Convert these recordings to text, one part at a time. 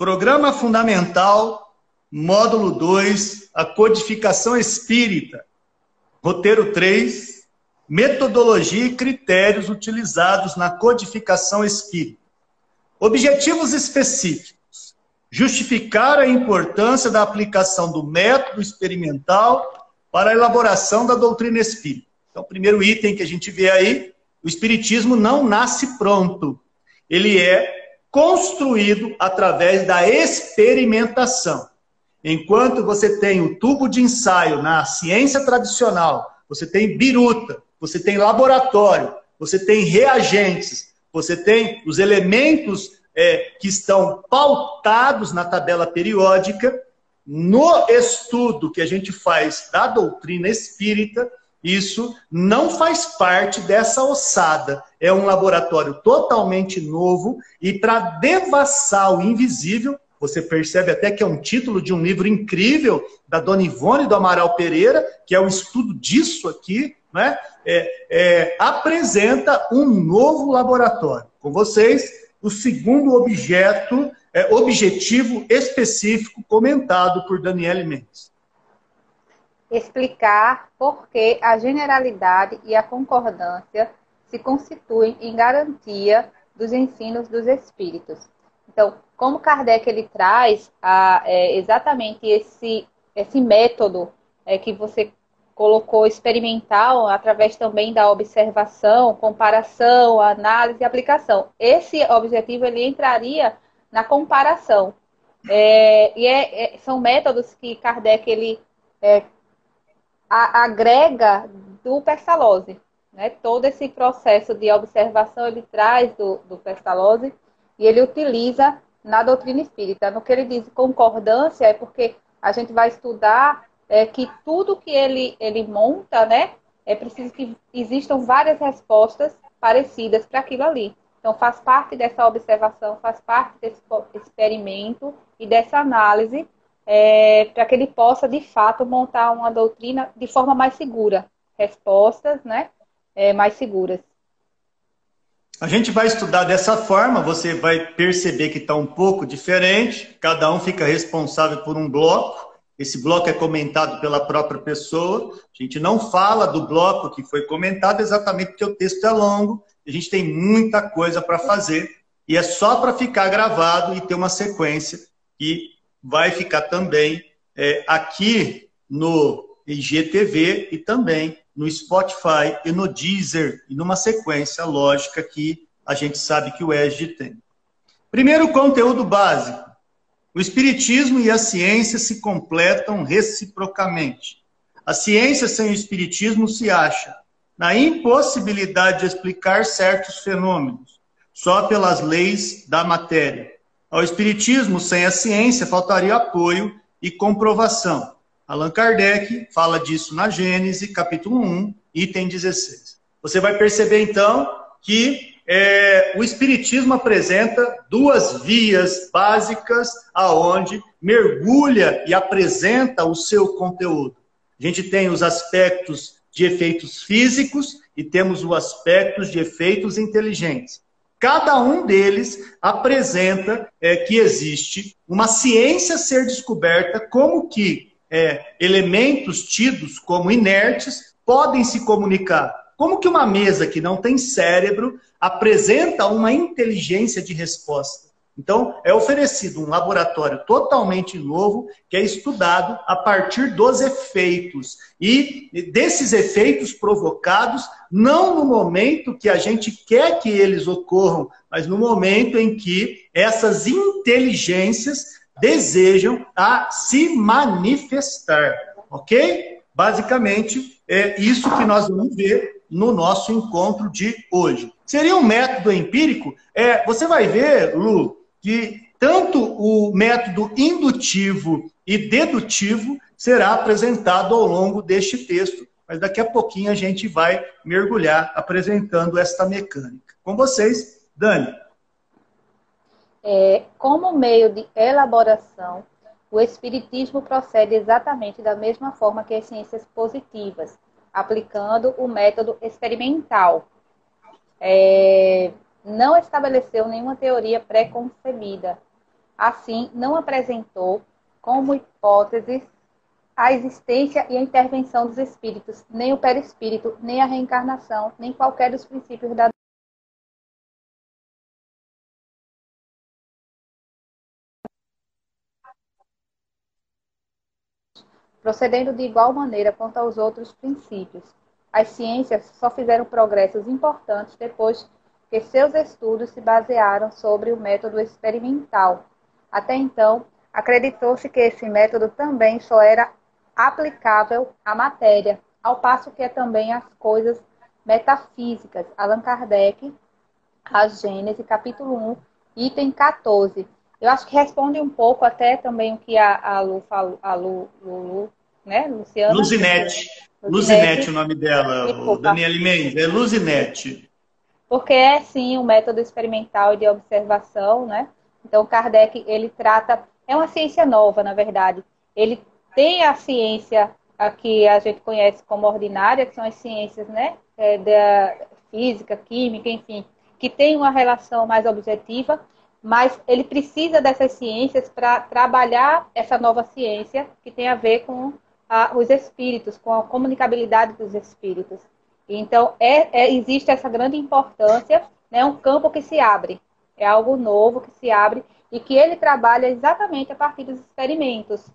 Programa Fundamental, Módulo 2, a Codificação Espírita. Roteiro 3, Metodologia e critérios utilizados na codificação espírita. Objetivos específicos. Justificar a importância da aplicação do método experimental para a elaboração da doutrina espírita. Então, o primeiro item que a gente vê aí, o espiritismo não nasce pronto. Ele é construído através da experimentação. Enquanto você tem o tubo de ensaio na ciência tradicional, você tem biruta, você tem laboratório, você tem reagentes, você tem os elementos é, que estão pautados na tabela periódica. No estudo que a gente faz da doutrina espírita, isso não faz parte dessa ossada. É um laboratório totalmente novo e para devassar o invisível, você percebe até que é um título de um livro incrível da Dona Ivone do Amaral Pereira, que é o um estudo disso aqui, né? É, é, apresenta um novo laboratório. Com vocês, o segundo objeto, é, objetivo específico comentado por Daniele Mendes explicar por que a generalidade e a concordância se constituem em garantia dos ensinos dos espíritos. Então, como Kardec ele traz a, é, exatamente esse, esse método é, que você colocou experimental através também da observação, comparação, análise e aplicação. Esse objetivo ele entraria na comparação. É, e é, é são métodos que Kardec ele é, a, agrega do Pestalozzi. Né? Todo esse processo de observação ele traz do, do Pestalozzi e ele utiliza na doutrina espírita. No que ele diz concordância é porque a gente vai estudar é, que tudo que ele, ele monta, né, é preciso que existam várias respostas parecidas para aquilo ali. Então, faz parte dessa observação, faz parte desse experimento e dessa análise é, para que ele possa, de fato, montar uma doutrina de forma mais segura. Respostas né, é, mais seguras. A gente vai estudar dessa forma, você vai perceber que está um pouco diferente, cada um fica responsável por um bloco, esse bloco é comentado pela própria pessoa, a gente não fala do bloco que foi comentado exatamente porque o texto é longo, a gente tem muita coisa para fazer, e é só para ficar gravado e ter uma sequência que vai ficar também é, aqui no IGTV e também no Spotify e no Deezer, e numa sequência lógica que a gente sabe que o ESG tem. Primeiro, conteúdo básico. O Espiritismo e a ciência se completam reciprocamente. A ciência sem o Espiritismo se acha na impossibilidade de explicar certos fenômenos, só pelas leis da matéria. Ao Espiritismo, sem a ciência, faltaria apoio e comprovação. Allan Kardec fala disso na Gênese, capítulo 1, item 16. Você vai perceber, então, que é, o Espiritismo apresenta duas vias básicas aonde mergulha e apresenta o seu conteúdo. A gente tem os aspectos de efeitos físicos e temos os aspectos de efeitos inteligentes. Cada um deles apresenta é, que existe uma ciência a ser descoberta, como que é, elementos tidos como inertes podem se comunicar. Como que uma mesa que não tem cérebro apresenta uma inteligência de resposta? Então, é oferecido um laboratório totalmente novo, que é estudado a partir dos efeitos. E desses efeitos provocados, não no momento que a gente quer que eles ocorram, mas no momento em que essas inteligências desejam a se manifestar. Ok? Basicamente, é isso que nós vamos ver no nosso encontro de hoje. Seria um método empírico? É, você vai ver, Lu, que tanto o método indutivo e dedutivo será apresentado ao longo deste texto, mas daqui a pouquinho a gente vai mergulhar apresentando esta mecânica. Com vocês, Dani. É, como meio de elaboração, o Espiritismo procede exatamente da mesma forma que as ciências positivas, aplicando o método experimental. É, não estabeleceu nenhuma teoria pré-concebida. Assim, não apresentou como hipóteses a existência e a intervenção dos espíritos, nem o perispírito, nem a reencarnação, nem qualquer dos princípios da procedendo de igual maneira quanto aos outros princípios. As ciências só fizeram progressos importantes depois que seus estudos se basearam sobre o método experimental. Até então, acreditou-se que esse método também só era aplicável à matéria, ao passo que é também às coisas metafísicas. Allan Kardec, a Gênese, capítulo 1, item 14. Eu acho que responde um pouco até também o que a, a Lu falou, a Lu, Lu, né, Luciana? Luzinete. Luzinete o nome dela, Daniela Mendes, é Luzinete. Porque é sim um método experimental de observação, né? Então Kardec, ele trata, é uma ciência nova, na verdade. Ele tem a ciência a que a gente conhece como ordinária, que são as ciências, né, é, da física, química, enfim, que tem uma relação mais objetiva, mas ele precisa dessas ciências para trabalhar essa nova ciência que tem a ver com a, os espíritos, com a comunicabilidade dos espíritos. Então, é, é, existe essa grande importância, né, um campo que se abre, é algo novo que se abre e que ele trabalha exatamente a partir dos experimentos.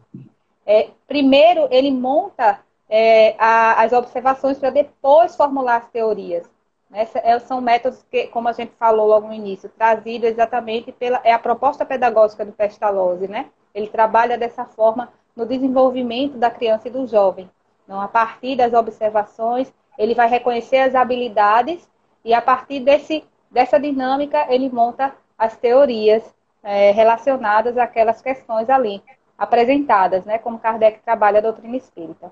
É, primeiro, ele monta é, a, as observações para depois formular as teorias. Essa, é, são métodos que, como a gente falou logo no início, trazidos exatamente pela é a proposta pedagógica do Pestalozzi, né? Ele trabalha dessa forma no desenvolvimento da criança e do jovem. Então, a partir das observações, ele vai reconhecer as habilidades e a partir desse, dessa dinâmica ele monta as teorias é, relacionadas àquelas questões ali apresentadas, né? Como Kardec trabalha a doutrina espírita.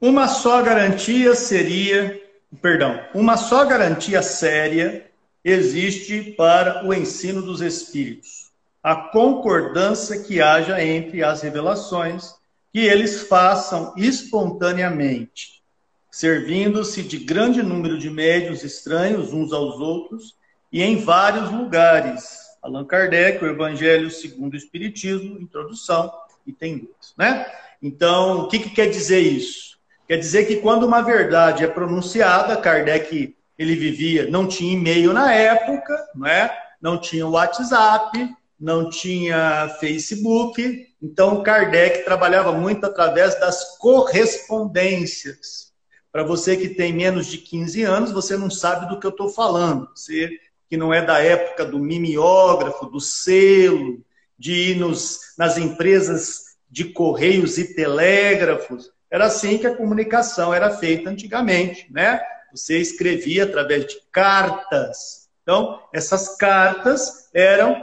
Uma só garantia seria perdão, uma só garantia séria existe para o ensino dos espíritos: a concordância que haja entre as revelações, que eles façam espontaneamente, servindo-se de grande número de médios estranhos uns aos outros e em vários lugares. Allan Kardec, o Evangelho segundo o Espiritismo, introdução, e tem dois, né? Então, o que, que quer dizer isso? Quer dizer que quando uma verdade é pronunciada, Kardec ele vivia, não tinha e-mail na época, não é? Não tinha WhatsApp, não tinha Facebook, então Kardec trabalhava muito através das correspondências. Para você que tem menos de 15 anos, você não sabe do que eu estou falando. Você que não é da época do mimeógrafo, do selo, de ir nos, nas empresas de correios e telégrafos. Era assim que a comunicação era feita antigamente, né? Você escrevia através de cartas. Então, essas cartas eram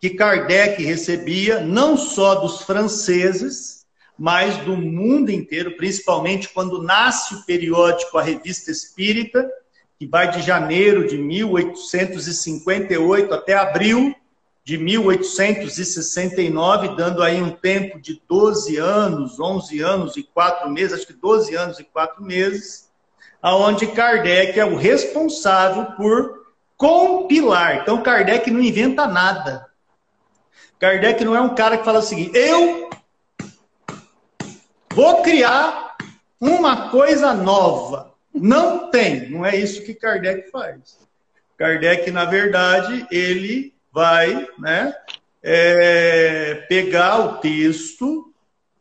que Kardec recebia não só dos franceses, mas do mundo inteiro, principalmente quando nasce o periódico A Revista Espírita, que vai de janeiro de 1858 até abril de 1869, dando aí um tempo de 12 anos, 11 anos e 4 meses, acho que 12 anos e 4 meses, aonde Kardec é o responsável por compilar. Então Kardec não inventa nada. Kardec não é um cara que fala o seguinte: eu vou criar uma coisa nova. Não tem, não é isso que Kardec faz. Kardec, na verdade, ele vai né, é, pegar o texto,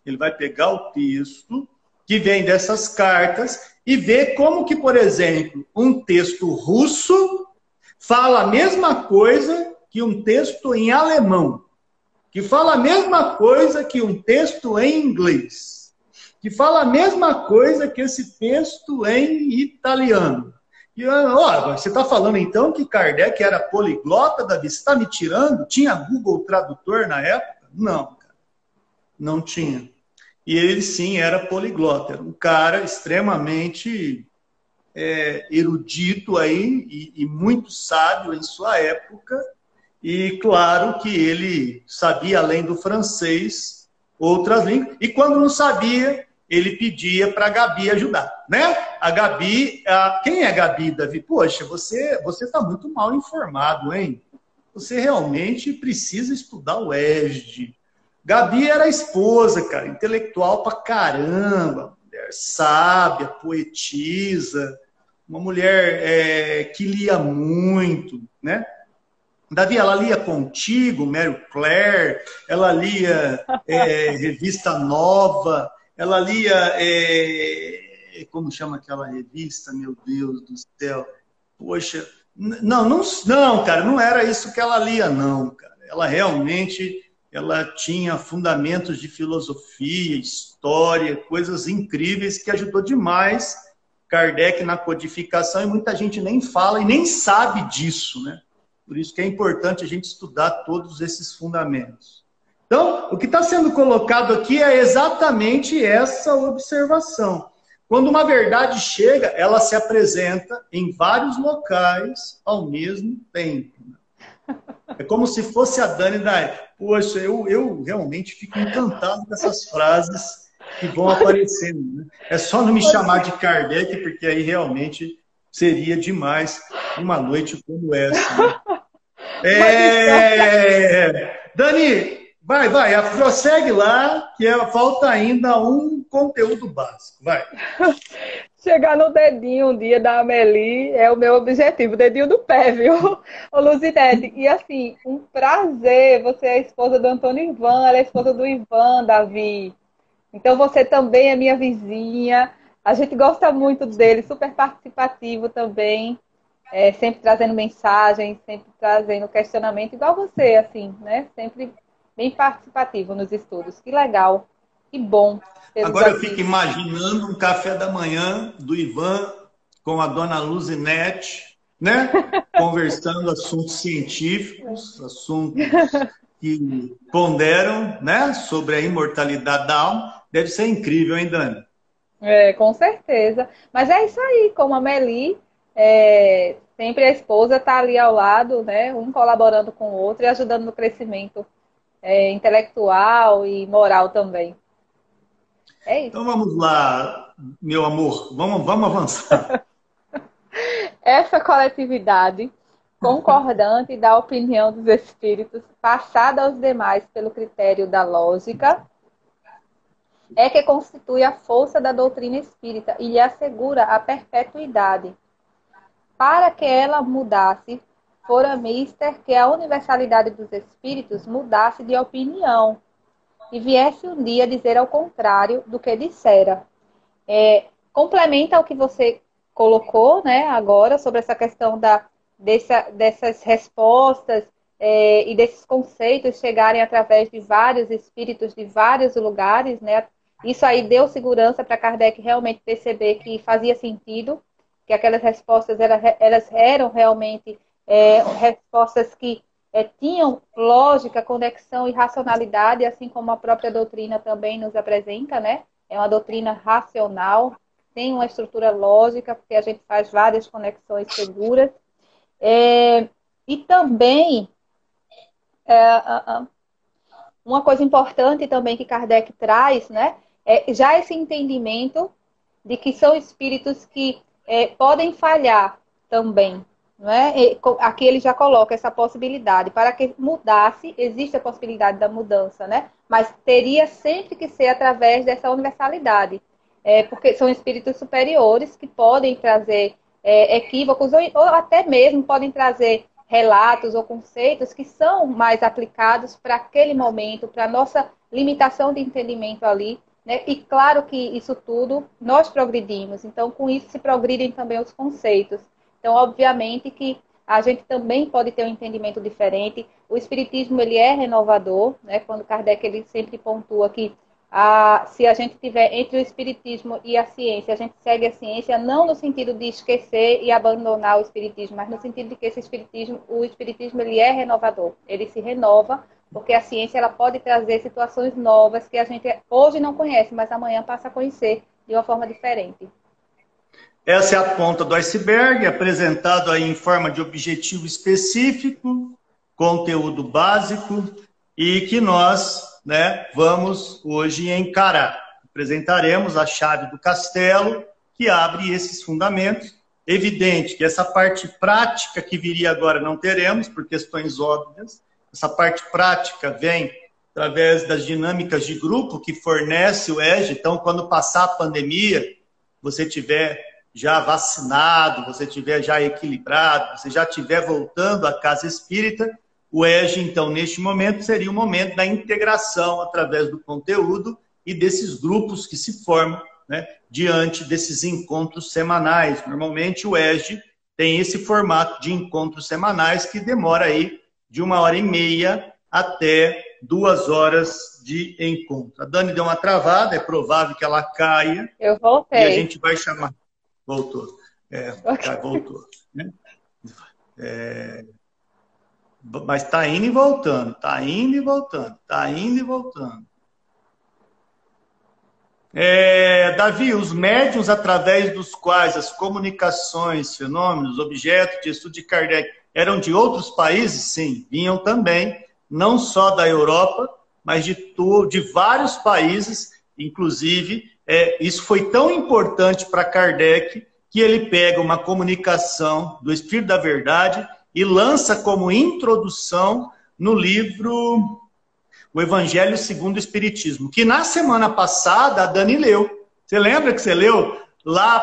ele vai pegar o texto que vem dessas cartas e ver como que, por exemplo, um texto russo fala a mesma coisa que um texto em alemão, que fala a mesma coisa que um texto em inglês, que fala a mesma coisa que esse texto em italiano. E, ó, você está falando então que Kardec era poliglota, Davi? Você está me tirando? Tinha Google Tradutor na época? Não. Não tinha. E ele sim era poliglota, era um cara extremamente é, erudito aí e, e muito sábio em sua época. E claro que ele sabia, além do francês, outras línguas. E quando não sabia, ele pedia para a Gabi ajudar, né? A Gabi, a... quem é a Gabi, Davi? Poxa, você você está muito mal informado, hein? você realmente precisa estudar o ESD. Gabi era esposa, cara, intelectual pra caramba, mulher sábia, poetisa, uma mulher é, que lia muito, né? Davi, ela lia Contigo, Mary Claire, ela lia é, Revista Nova, ela lia. É, como chama aquela revista, meu Deus do céu? Poxa, não, não, não, cara, não era isso que ela lia, não, cara. Ela realmente ela tinha fundamentos de filosofia, história, coisas incríveis que ajudou demais Kardec na codificação e muita gente nem fala e nem sabe disso, né? Por isso que é importante a gente estudar todos esses fundamentos. Então, o que está sendo colocado aqui é exatamente essa observação. Quando uma verdade chega, ela se apresenta em vários locais ao mesmo tempo. É como se fosse a Dani da Poxa, eu, eu realmente fico encantado com essas frases que vão aparecendo. Né? É só não me chamar de Kardec, porque aí realmente seria demais uma noite como essa. Né? É... Dani, vai, vai, prossegue lá, que é, falta ainda um conteúdo básico. Vai. Chegar no dedinho um dia da Amelie é o meu objetivo, dedinho do pé, viu, Ô, Luzinete? E assim, um prazer, você é a esposa do Antônio Ivan, ela é a esposa do Ivan, Davi. Então você também é minha vizinha. A gente gosta muito dele, super participativo também, é, sempre trazendo mensagem, sempre trazendo questionamento, igual você, assim, né? Sempre bem participativo nos estudos. Que legal, que bom. Agora eu fico imaginando um café da manhã do Ivan com a dona Luzinete, né? Conversando assuntos científicos, assuntos que ponderam, né? Sobre a imortalidade da alma. Deve ser incrível, hein, Dani? É, com certeza. Mas é isso aí, como a Meli, é, sempre a esposa está ali ao lado, né? Um colaborando com o outro e ajudando no crescimento é, intelectual e moral também. É isso. Então vamos lá, meu amor, vamos, vamos avançar. Essa coletividade concordante da opinião dos espíritos, passada aos demais pelo critério da lógica, é que constitui a força da doutrina espírita e lhe assegura a perpetuidade. Para que ela mudasse, fora mister que a universalidade dos espíritos mudasse de opinião e viesse um dia dizer ao contrário do que dissera. É, complementa o que você colocou né, agora sobre essa questão da, dessa, dessas respostas é, e desses conceitos chegarem através de vários espíritos de vários lugares, né, isso aí deu segurança para Kardec realmente perceber que fazia sentido, que aquelas respostas elas eram realmente é, respostas que é, tinham lógica, conexão e racionalidade, assim como a própria doutrina também nos apresenta, né? É uma doutrina racional, tem uma estrutura lógica, porque a gente faz várias conexões seguras. É, e também, é, uma coisa importante também que Kardec traz, né? é, já esse entendimento de que são espíritos que é, podem falhar também. Não é? E, aqui ele já coloca essa possibilidade. Para que mudasse, existe a possibilidade da mudança, né? mas teria sempre que ser através dessa universalidade. É, porque são espíritos superiores que podem trazer é, equívocos ou, ou até mesmo podem trazer relatos ou conceitos que são mais aplicados para aquele momento, para a nossa limitação de entendimento ali. Né? E claro que isso tudo nós progredimos, então com isso se progridem também os conceitos. Então, obviamente que a gente também pode ter um entendimento diferente. O espiritismo ele é renovador, né? Quando Kardec ele sempre pontua que a, se a gente tiver entre o espiritismo e a ciência, a gente segue a ciência não no sentido de esquecer e abandonar o espiritismo, mas no sentido de que esse espiritismo, o espiritismo ele é renovador. Ele se renova porque a ciência ela pode trazer situações novas que a gente hoje não conhece, mas amanhã passa a conhecer de uma forma diferente. Essa é a ponta do iceberg, apresentado aí em forma de objetivo específico, conteúdo básico e que nós, né, vamos hoje encarar. Apresentaremos a chave do castelo que abre esses fundamentos evidente que essa parte prática que viria agora não teremos, por questões óbvias. Essa parte prática vem através das dinâmicas de grupo que fornece o EGE. Então, quando passar a pandemia, você tiver já vacinado, você tiver já equilibrado, você já estiver voltando à casa espírita, o EGE, então, neste momento, seria o momento da integração através do conteúdo e desses grupos que se formam né, diante desses encontros semanais. Normalmente o EGE tem esse formato de encontros semanais que demora aí de uma hora e meia até duas horas de encontro. A Dani deu uma travada, é provável que ela caia. Eu voltei. E a gente vai chamar. Voltou. É, okay. voltou. Né? É, mas está indo e voltando, está indo e voltando, está indo e voltando. É, Davi, os médiums através dos quais as comunicações, fenômenos, objetos de estudo de Kardec eram de outros países? Sim, vinham também, não só da Europa, mas de, de vários países, inclusive. É, isso foi tão importante para Kardec que ele pega uma comunicação do Espírito da Verdade e lança como introdução no livro o Evangelho segundo o Espiritismo, que na semana passada a Dani leu. Você lembra que você leu lá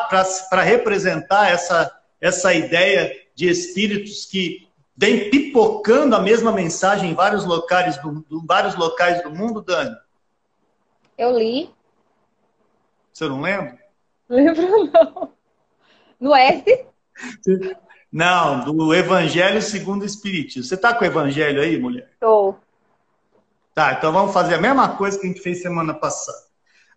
para representar essa, essa ideia de espíritos que vem pipocando a mesma mensagem em vários locais do, do, vários locais do mundo, Dani? Eu li. Você não lembra? Lembro não. No S? Não, do Evangelho segundo o Espiritismo. Você está com o Evangelho aí, mulher? Estou. Tá, então vamos fazer a mesma coisa que a gente fez semana passada.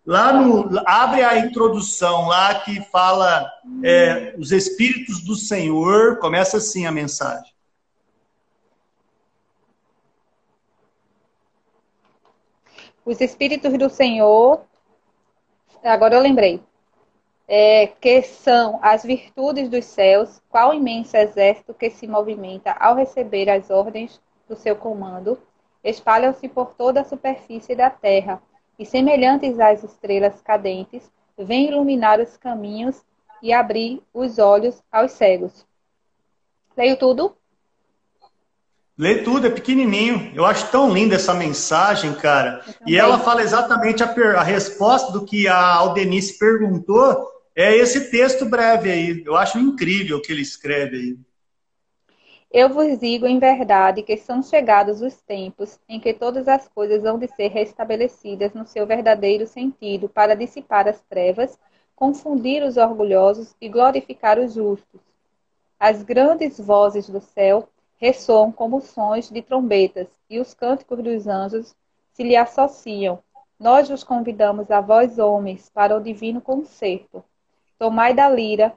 Lá no. Abre a introdução lá que fala é, os Espíritos do Senhor. Começa assim a mensagem. Os Espíritos do Senhor. Agora eu lembrei. É, que são as virtudes dos céus, qual imenso exército que se movimenta ao receber as ordens do seu comando espalham-se por toda a superfície da terra, e semelhantes às estrelas cadentes, vêm iluminar os caminhos e abrir os olhos aos cegos. Leio tudo? Lê tudo, é pequenininho. Eu acho tão linda essa mensagem, cara. E ela fala exatamente a, a, resposta do que a Aldenice perguntou. É esse texto breve aí. Eu acho incrível o que ele escreve aí. Eu vos digo em verdade que são chegados os tempos em que todas as coisas vão de ser restabelecidas no seu verdadeiro sentido, para dissipar as trevas, confundir os orgulhosos e glorificar os justos. As grandes vozes do céu ressoam como sons de trombetas, e os cânticos dos anjos se lhe associam. Nós vos convidamos a vós, homens, para o divino concerto. Tomai da lira,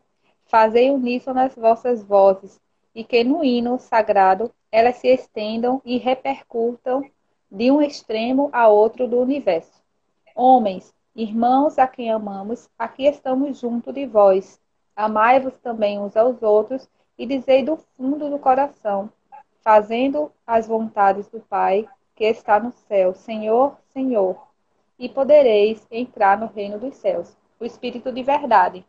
fazei uníssono nas vossas vozes, e que no hino sagrado elas se estendam e repercutam de um extremo a outro do universo. Homens, irmãos a quem amamos, aqui estamos junto de vós. Amai-vos também uns aos outros e dizei do fundo do coração, fazendo as vontades do Pai que está no céu, Senhor, Senhor, e podereis entrar no reino dos céus. O Espírito de verdade,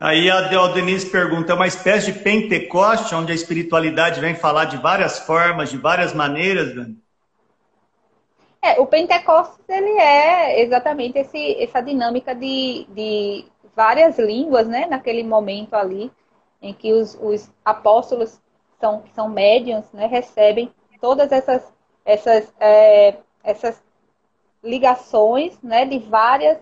Aí a Denise pergunta, é uma espécie de Pentecoste, onde a espiritualidade vem falar de várias formas, de várias maneiras, Dani? É, o Pentecostes, ele é exatamente esse, essa dinâmica de, de várias línguas, né? Naquele momento ali, em que os, os apóstolos são, que são médiums, né? Recebem todas essas, essas, é, essas ligações, né? De várias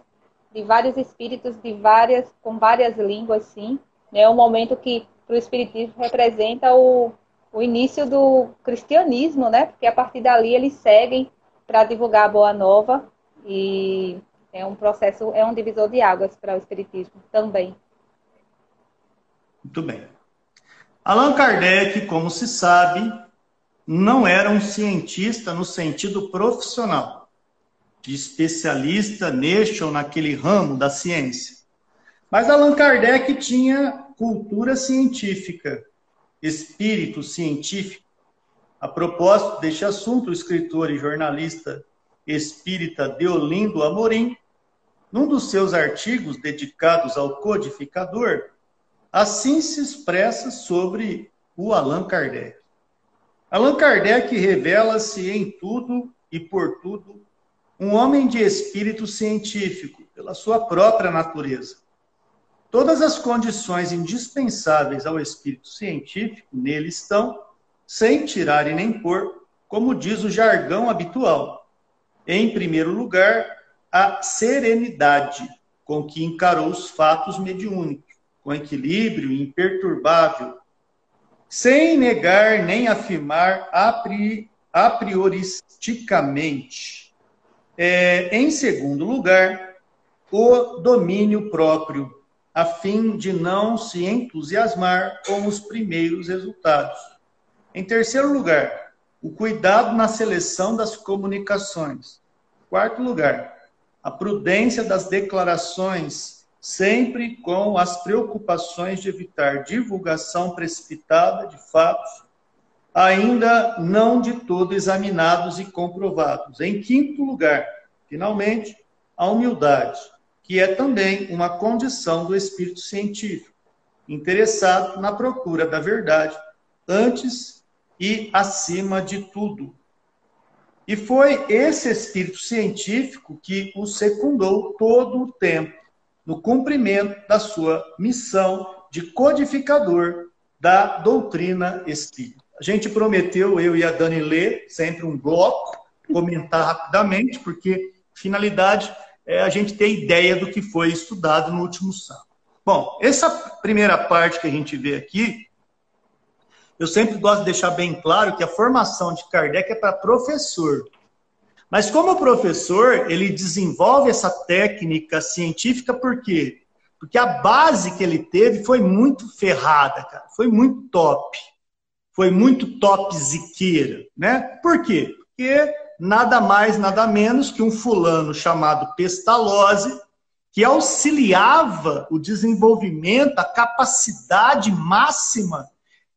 de vários espíritos de várias com várias línguas, sim. É né? um momento que para o espiritismo representa o, o início do cristianismo, né? Porque a partir dali eles seguem para divulgar a boa nova e é um processo, é um divisor de águas para o espiritismo também. Muito bem. Allan Kardec, como se sabe, não era um cientista no sentido profissional de especialista neste ou naquele ramo da ciência. Mas Allan Kardec tinha cultura científica, espírito científico. A propósito deste assunto, o escritor e jornalista espírita Deolindo Amorim num dos seus artigos dedicados ao codificador, assim se expressa sobre o Allan Kardec. Allan Kardec revela-se em tudo e por tudo um homem de espírito científico, pela sua própria natureza. Todas as condições indispensáveis ao espírito científico nele estão, sem tirar e nem pôr, como diz o jargão habitual. Em primeiro lugar, a serenidade com que encarou os fatos mediúnicos, com equilíbrio imperturbável, sem negar nem afirmar a, pri, a prioristicamente. É, em segundo lugar, o domínio próprio, a fim de não se entusiasmar com os primeiros resultados. Em terceiro lugar, o cuidado na seleção das comunicações. Quarto lugar, a prudência das declarações, sempre com as preocupações de evitar divulgação precipitada de fatos ainda não de todo examinados e comprovados. Em quinto lugar, finalmente, a humildade, que é também uma condição do espírito científico, interessado na procura da verdade, antes e acima de tudo. E foi esse espírito científico que o secundou todo o tempo no cumprimento da sua missão de codificador da doutrina espírita. A gente prometeu, eu e a Dani, ler sempre um bloco, comentar rapidamente, porque finalidade é a gente ter ideia do que foi estudado no último sábado. Bom, essa primeira parte que a gente vê aqui, eu sempre gosto de deixar bem claro que a formação de Kardec é para professor. Mas como professor, ele desenvolve essa técnica científica por quê? Porque a base que ele teve foi muito ferrada, cara. Foi muito top foi muito topziqueira, né? Por quê? Porque nada mais, nada menos que um fulano chamado Pestalozzi, que auxiliava o desenvolvimento, a capacidade máxima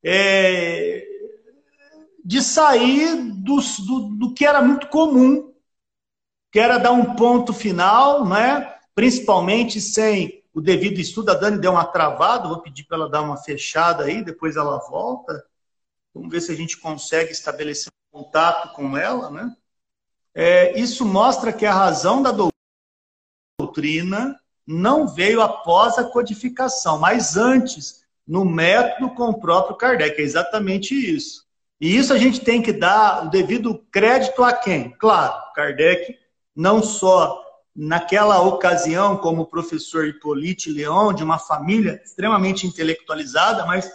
é, de sair do, do, que era muito comum, que era dar um ponto final, né? principalmente sem o devido estudo. A Dani deu uma travada, vou pedir para ela dar uma fechada aí, depois ela volta. Vamos ver se a gente consegue estabelecer um contato com ela, né? É, isso mostra que a razão da doutrina não veio após a codificação, mas antes, no método com o próprio Kardec. É exatamente isso. E isso a gente tem que dar o devido crédito a quem? Claro, Kardec, não só naquela ocasião, como professor Hippolyte Leon, de uma família extremamente intelectualizada, mas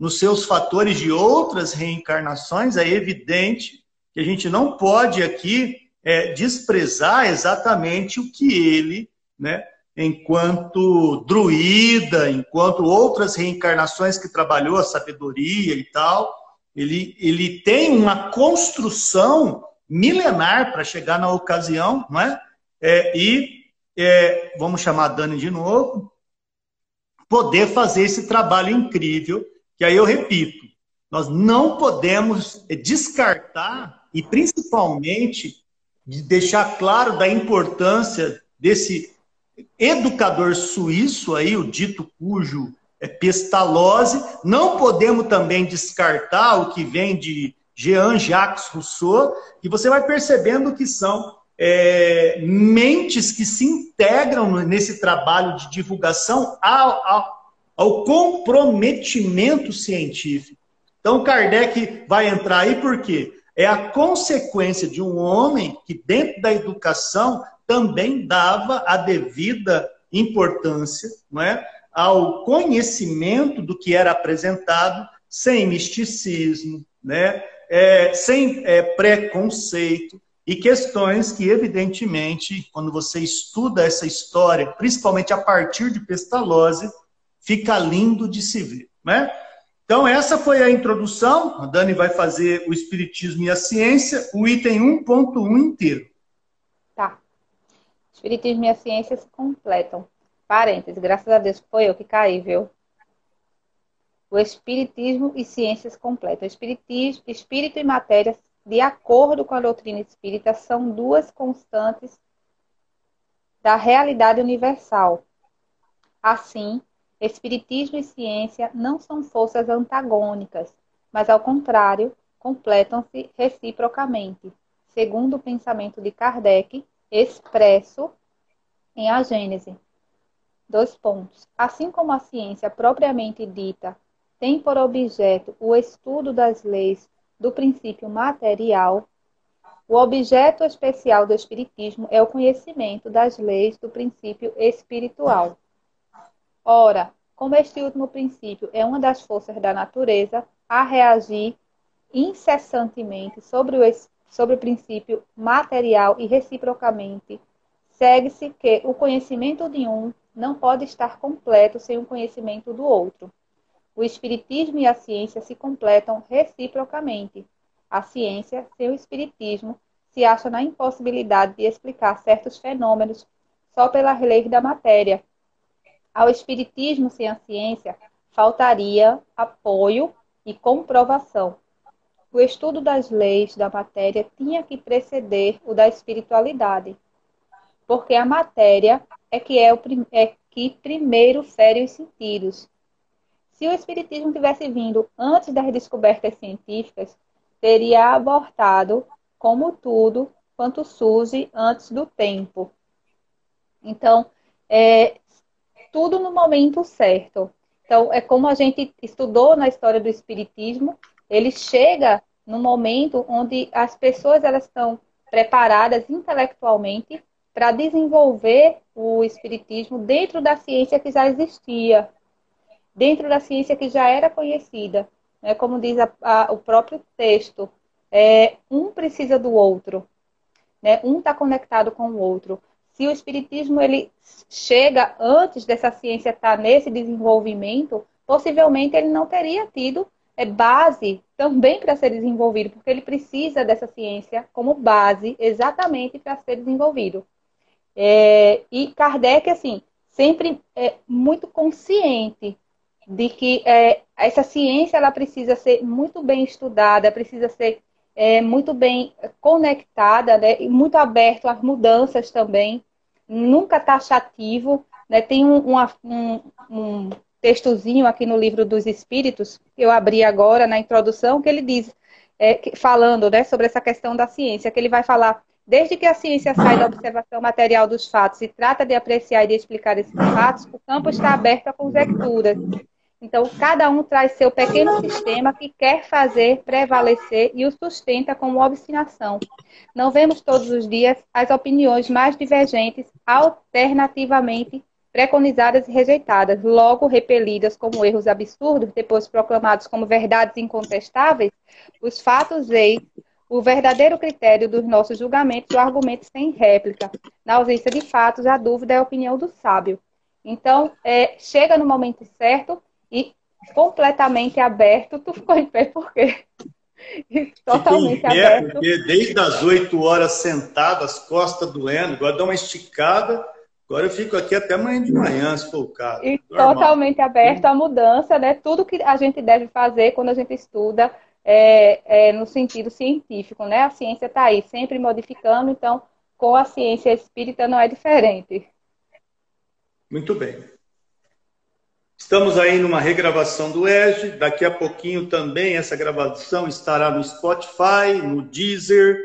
nos seus fatores de outras reencarnações, é evidente que a gente não pode aqui é, desprezar exatamente o que ele, né, enquanto druida, enquanto outras reencarnações que trabalhou a sabedoria e tal, ele, ele tem uma construção milenar para chegar na ocasião, não é? é e é, vamos chamar a Dani de novo, poder fazer esse trabalho incrível que aí eu repito, nós não podemos descartar e principalmente deixar claro da importância desse educador suíço aí, o dito cujo é Pestalozzi. Não podemos também descartar o que vem de Jean-Jacques Rousseau, e você vai percebendo que são é, mentes que se integram nesse trabalho de divulgação ao, ao, ao comprometimento científico. Então, Kardec vai entrar aí porque é a consequência de um homem que, dentro da educação, também dava a devida importância não é, ao conhecimento do que era apresentado, sem misticismo, né, é, sem é, preconceito, e questões que, evidentemente, quando você estuda essa história, principalmente a partir de Pestalozzi, fica lindo de se ver, né? Então, essa foi a introdução. A Dani vai fazer o Espiritismo e a Ciência, o item 1.1 inteiro. Tá. Espiritismo e a Ciência se completam. Parênteses, graças a Deus foi eu que caí, viu? O Espiritismo e Ciências completam. Espiritismo, espírito e matéria, de acordo com a doutrina espírita, são duas constantes da realidade universal. Assim, Espiritismo e ciência não são forças antagônicas, mas, ao contrário, completam-se reciprocamente, segundo o pensamento de Kardec, expresso em A Gênese. Dois pontos. Assim como a ciência propriamente dita tem por objeto o estudo das leis do princípio material, o objeto especial do Espiritismo é o conhecimento das leis do princípio espiritual. Ora, como este último princípio é uma das forças da natureza a reagir incessantemente sobre o, sobre o princípio material e reciprocamente, segue-se que o conhecimento de um não pode estar completo sem o conhecimento do outro. O Espiritismo e a ciência se completam reciprocamente. A ciência, sem o Espiritismo, se acha na impossibilidade de explicar certos fenômenos só pelas leis da matéria, ao Espiritismo sem a ciência, faltaria apoio e comprovação. O estudo das leis da matéria tinha que preceder o da espiritualidade, porque a matéria é que é, o, é que primeiro fere os sentidos. Se o Espiritismo tivesse vindo antes das descobertas científicas, teria abortado, como tudo, quanto surge antes do tempo. Então, é, tudo no momento certo. Então, é como a gente estudou na história do Espiritismo, ele chega no momento onde as pessoas elas estão preparadas intelectualmente para desenvolver o Espiritismo dentro da ciência que já existia, dentro da ciência que já era conhecida. Né? Como diz a, a, o próprio texto, é, um precisa do outro. Né? Um está conectado com o outro se o espiritismo ele chega antes dessa ciência estar tá nesse desenvolvimento, possivelmente ele não teria tido é, base também para ser desenvolvido, porque ele precisa dessa ciência como base exatamente para ser desenvolvido. É, e Kardec, assim, sempre é muito consciente de que é, essa ciência ela precisa ser muito bem estudada, precisa ser é, muito bem conectada né, e muito aberto às mudanças também nunca taxativo. Né? Tem um, um, um textozinho aqui no livro dos Espíritos, que eu abri agora na introdução, que ele diz, é, que, falando né, sobre essa questão da ciência, que ele vai falar, desde que a ciência sai da observação material dos fatos e trata de apreciar e de explicar esses fatos, o campo está aberto a conjecturas, então, cada um traz seu pequeno sistema que quer fazer prevalecer e o sustenta com obstinação. Não vemos todos os dias as opiniões mais divergentes alternativamente preconizadas e rejeitadas, logo repelidas como erros absurdos, depois proclamados como verdades incontestáveis, os fatos eis o verdadeiro critério dos nossos julgamentos, o argumento sem réplica. Na ausência de fatos, a dúvida é a opinião do sábio. Então, é, chega no momento certo e completamente aberto. Tu ficou em pé por quê? Totalmente pé aberto. Porque desde as 8 horas sentado, as costas doendo, agora dá uma esticada. Agora eu fico aqui até amanhã de manhã, se for o caso. E Normal. totalmente aberto à mudança, né? Tudo que a gente deve fazer quando a gente estuda é, é no sentido científico, né? A ciência está aí, sempre modificando, então com a ciência espírita não é diferente. Muito bem. Estamos aí numa regravação do EGE. Daqui a pouquinho também essa gravação estará no Spotify, no Deezer,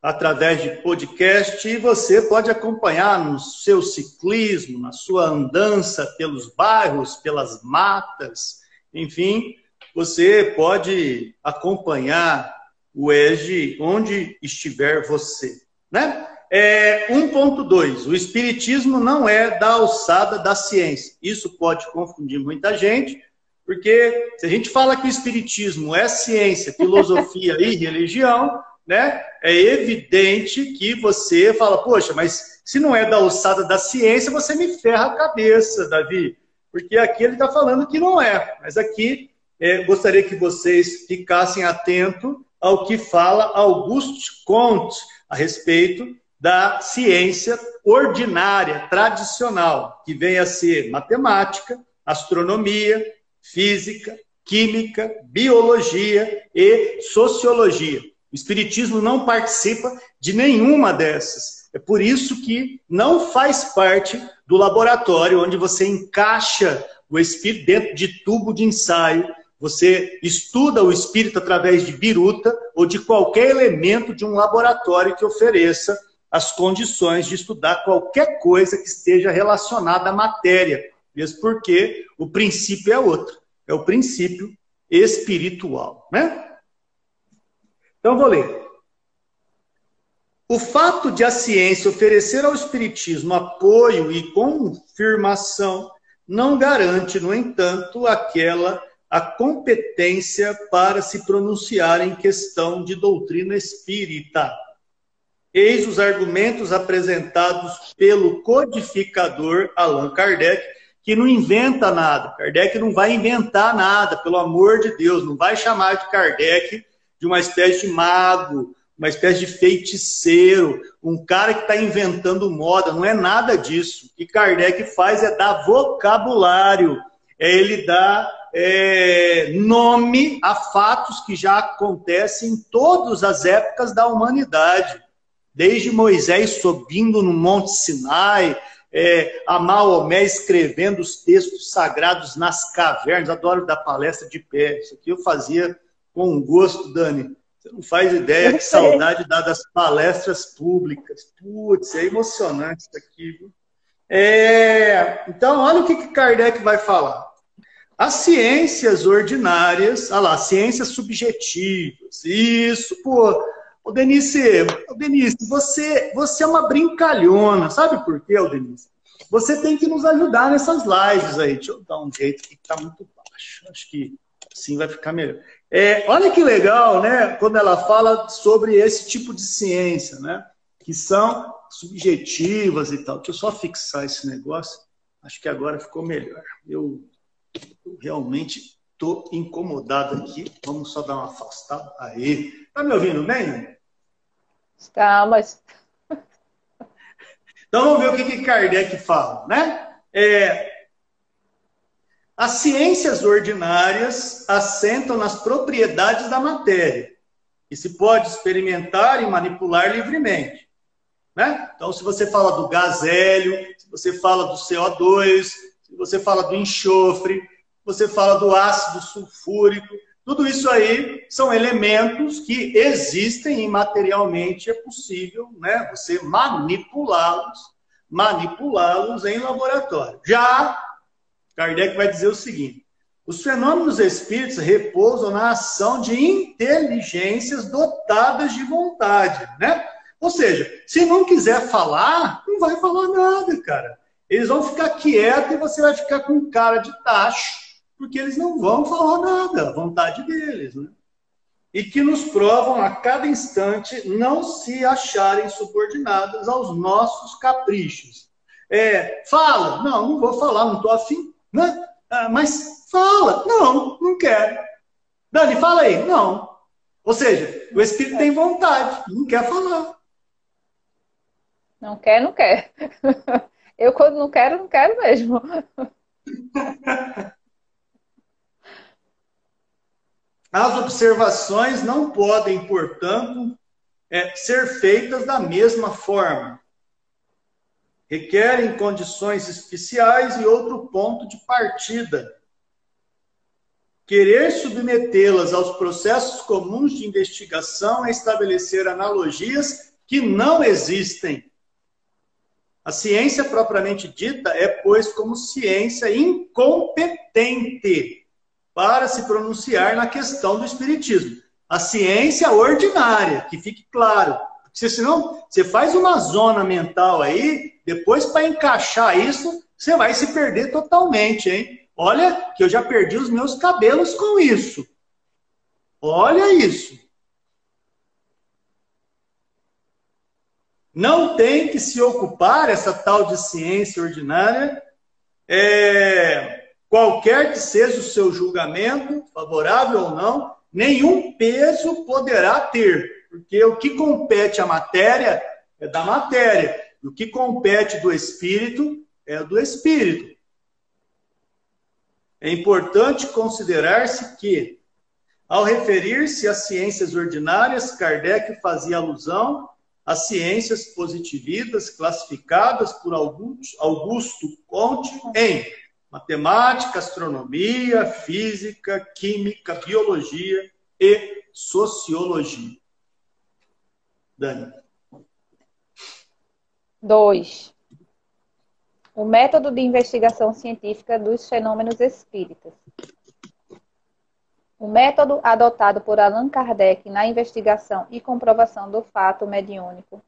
através de podcast. E você pode acompanhar no seu ciclismo, na sua andança pelos bairros, pelas matas, enfim, você pode acompanhar o EGE onde estiver você, né? É, 1.2. O espiritismo não é da alçada da ciência. Isso pode confundir muita gente, porque se a gente fala que o espiritismo é ciência, filosofia e religião, né, é evidente que você fala, poxa, mas se não é da alçada da ciência, você me ferra a cabeça, Davi. Porque aqui ele está falando que não é. Mas aqui é, gostaria que vocês ficassem atentos ao que fala Auguste Comte a respeito da ciência ordinária, tradicional, que vem a ser matemática, astronomia, física, química, biologia e sociologia. O Espiritismo não participa de nenhuma dessas. É por isso que não faz parte do laboratório onde você encaixa o espírito dentro de tubo de ensaio, você estuda o espírito através de biruta ou de qualquer elemento de um laboratório que ofereça as condições de estudar qualquer coisa que esteja relacionada à matéria, mesmo porque o princípio é outro, é o princípio espiritual, né? Então vou ler. O fato de a ciência oferecer ao espiritismo apoio e confirmação não garante, no entanto, aquela a competência para se pronunciar em questão de doutrina espírita. Eis os argumentos apresentados pelo codificador Allan Kardec, que não inventa nada. Kardec não vai inventar nada, pelo amor de Deus, não vai chamar de Kardec de uma espécie de mago, uma espécie de feiticeiro, um cara que está inventando moda, não é nada disso. O que Kardec faz é dar vocabulário, é ele dar é, nome a fatos que já acontecem em todas as épocas da humanidade. Desde Moisés subindo no Monte Sinai, é, a Maomé escrevendo os textos sagrados nas cavernas. Adoro dar palestra de pé. Isso aqui eu fazia com gosto, Dani. Você não faz ideia que saudade dá das palestras públicas. Putz, é emocionante isso aqui. É, então, olha o que, que Kardec vai falar. As ciências ordinárias, olha lá, ciências subjetivas, isso, pô, ô Denise, ô Denise, você, você é uma brincalhona, sabe por quê, ô Denise? Você tem que nos ajudar nessas lives aí. Deixa eu dar um jeito que tá muito baixo. Acho que assim vai ficar melhor. É, olha que legal, né? Quando ela fala sobre esse tipo de ciência, né? Que são subjetivas e tal. Deixa eu só fixar esse negócio. Acho que agora ficou melhor. Eu eu realmente estou incomodado aqui. Vamos só dar uma afastada. Aí. Tá me ouvindo bem? Está, mas. Então vamos ver o que, que Kardec fala, né? É, as ciências ordinárias assentam nas propriedades da matéria, que se pode experimentar e manipular livremente. Né? Então, se você fala do gás hélio, se você fala do CO2, se você fala do enxofre, você fala do ácido sulfúrico, tudo isso aí são elementos que existem e materialmente é possível né, você manipulá-los, manipulá-los em laboratório. Já Kardec vai dizer o seguinte: os fenômenos espíritos repousam na ação de inteligências dotadas de vontade, né? Ou seja, se não quiser falar, não vai falar nada, cara. Eles vão ficar quietos e você vai ficar com cara de tacho porque eles não vão falar nada, a vontade deles, né? E que nos provam a cada instante não se acharem subordinadas aos nossos caprichos. É, fala, não, não vou falar, não estou afim, né? Ah, mas fala, não, não quero. Dani, fala aí, não. Ou seja, o espírito tem vontade, não quer falar. Não quer, não quer. Eu, quando não quero, não quero mesmo. As observações não podem, portanto, é, ser feitas da mesma forma. Requerem condições especiais e outro ponto de partida. Querer submetê-las aos processos comuns de investigação é estabelecer analogias que não existem. A ciência propriamente dita é, pois, como ciência incompetente para se pronunciar na questão do espiritismo. A ciência ordinária, que fique claro. Porque senão você faz uma zona mental aí, depois para encaixar isso, você vai se perder totalmente, hein? Olha que eu já perdi os meus cabelos com isso. Olha isso. Não tem que se ocupar essa tal de ciência ordinária é, Qualquer que seja o seu julgamento, favorável ou não, nenhum peso poderá ter, porque o que compete à matéria é da matéria, o que compete do espírito é do espírito. É importante considerar-se que Ao referir-se às ciências ordinárias, Kardec fazia alusão às ciências positivistas classificadas por Augusto Conte em matemática, astronomia, física, química, biologia e sociologia. Dani. Dois. O método de investigação científica dos fenômenos espíritas. O método adotado por Allan Kardec na investigação e comprovação do fato mediúnico,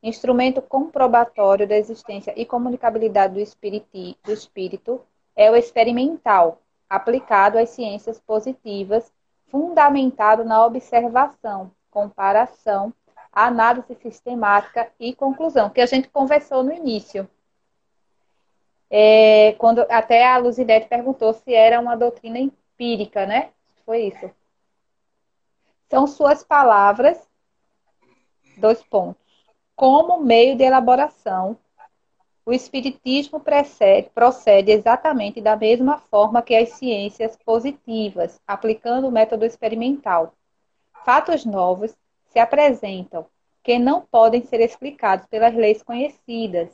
instrumento comprobatório da existência e comunicabilidade do, espírito, do espírito, é o experimental, aplicado às ciências positivas, fundamentado na observação, comparação, análise sistemática e conclusão, que a gente conversou no início. É, quando até a Luzinete perguntou se era uma doutrina empírica, né? Foi isso. São suas palavras, dois pontos. Como meio de elaboração, o Espiritismo precede, procede exatamente da mesma forma que as ciências positivas, aplicando o método experimental. Fatos novos se apresentam que não podem ser explicados pelas leis conhecidas.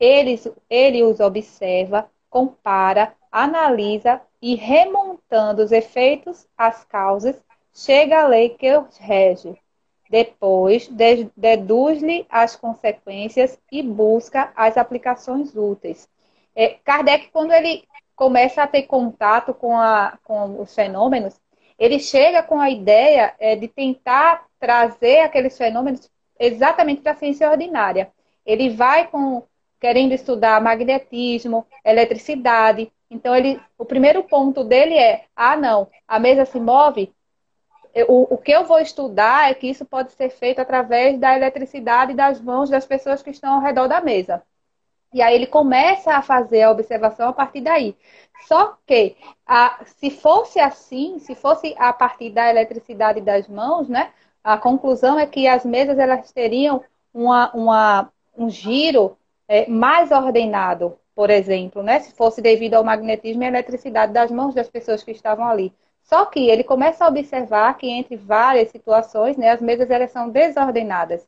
Ele, ele os observa, compara, analisa e, remontando os efeitos às causas, chega à lei que os rege. Depois, deduz-lhe as consequências e busca as aplicações úteis. É, Kardec, quando ele começa a ter contato com, a, com os fenômenos, ele chega com a ideia é, de tentar trazer aqueles fenômenos exatamente para a ciência ordinária. Ele vai com querendo estudar magnetismo, eletricidade, então, ele, o primeiro ponto dele é: ah, não, a mesa se move. O, o que eu vou estudar é que isso pode ser feito através da eletricidade das mãos das pessoas que estão ao redor da mesa. E aí ele começa a fazer a observação a partir daí. Só que, a, se fosse assim, se fosse a partir da eletricidade das mãos, né, a conclusão é que as mesas elas teriam uma, uma, um giro é, mais ordenado, por exemplo, né? Se fosse devido ao magnetismo e à eletricidade das mãos das pessoas que estavam ali. Só que ele começa a observar que entre várias situações, né, as mesas elas são desordenadas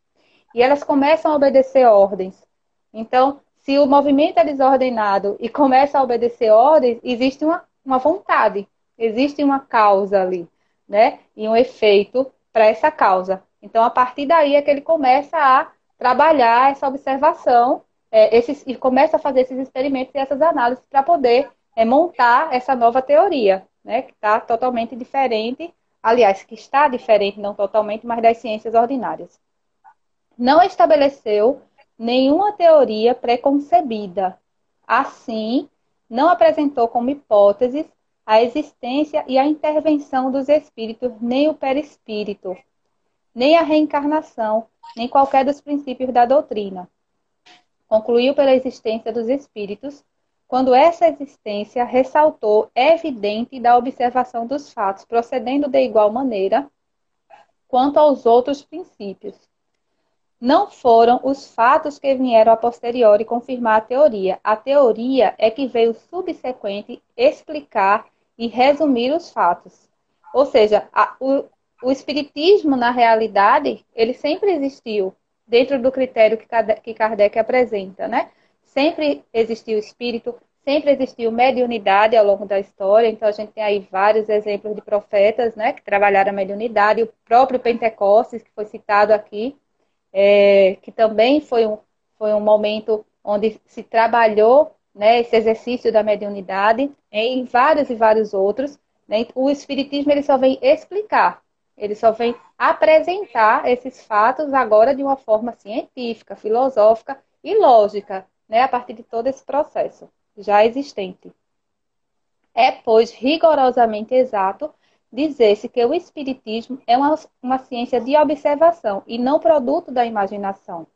e elas começam a obedecer ordens. Então, se o movimento é desordenado e começa a obedecer ordens, existe uma, uma vontade, existe uma causa ali, né? E um efeito para essa causa. Então, a partir daí é que ele começa a trabalhar essa observação é, esses, e começa a fazer esses experimentos e essas análises para poder é, montar essa nova teoria, né, que está totalmente diferente, aliás, que está diferente, não totalmente, mas das ciências ordinárias. Não estabeleceu nenhuma teoria preconcebida. Assim, não apresentou como hipóteses a existência e a intervenção dos espíritos, nem o perispírito, nem a reencarnação, nem qualquer dos princípios da doutrina concluiu pela existência dos espíritos, quando essa existência ressaltou evidente da observação dos fatos, procedendo de igual maneira quanto aos outros princípios. Não foram os fatos que vieram a posteriori confirmar a teoria. A teoria é que veio subsequente explicar e resumir os fatos. Ou seja, a, o, o espiritismo, na realidade, ele sempre existiu dentro do critério que Kardec, que Kardec apresenta, né? Sempre existiu espírito, sempre existiu mediunidade ao longo da história, então a gente tem aí vários exemplos de profetas, né, que trabalharam a mediunidade, o próprio Pentecostes, que foi citado aqui, é, que também foi um, foi um momento onde se trabalhou né, esse exercício da mediunidade, em vários e vários outros. Né? O Espiritismo ele só vem explicar ele só vem apresentar esses fatos agora de uma forma científica, filosófica e lógica, né, a partir de todo esse processo já existente. É, pois, rigorosamente exato dizer-se que o Espiritismo é uma, uma ciência de observação e não produto da imaginação.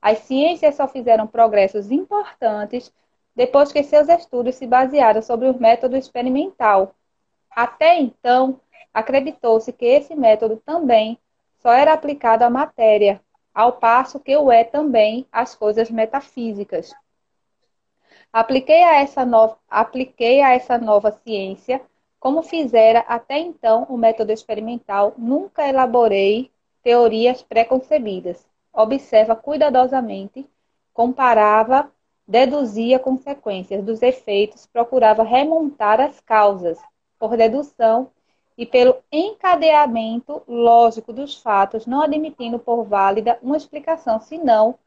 As ciências só fizeram progressos importantes depois que seus estudos se basearam sobre o método experimental. Até então, acreditou-se que esse método também só era aplicado à matéria, ao passo que o é também às coisas metafísicas. Apliquei a essa nova, apliquei a essa nova ciência como fizera até então o método experimental, nunca elaborei teorias preconcebidas. Observa cuidadosamente, comparava, deduzia consequências dos efeitos, procurava remontar as causas, por dedução e pelo encadeamento lógico dos fatos, não admitindo por válida uma explicação, senão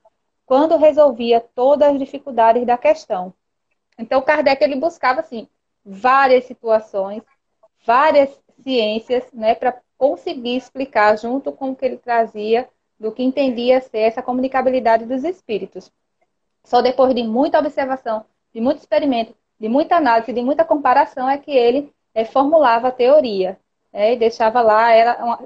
quando resolvia todas as dificuldades da questão. Então, Kardec ele buscava assim várias situações, várias ciências, né, para conseguir explicar junto com o que ele trazia do que entendia ser essa comunicabilidade dos espíritos. Só depois de muita observação, de muito experimento, de muita análise, de muita comparação é que ele é, formulava a teoria né, e deixava lá, era uma,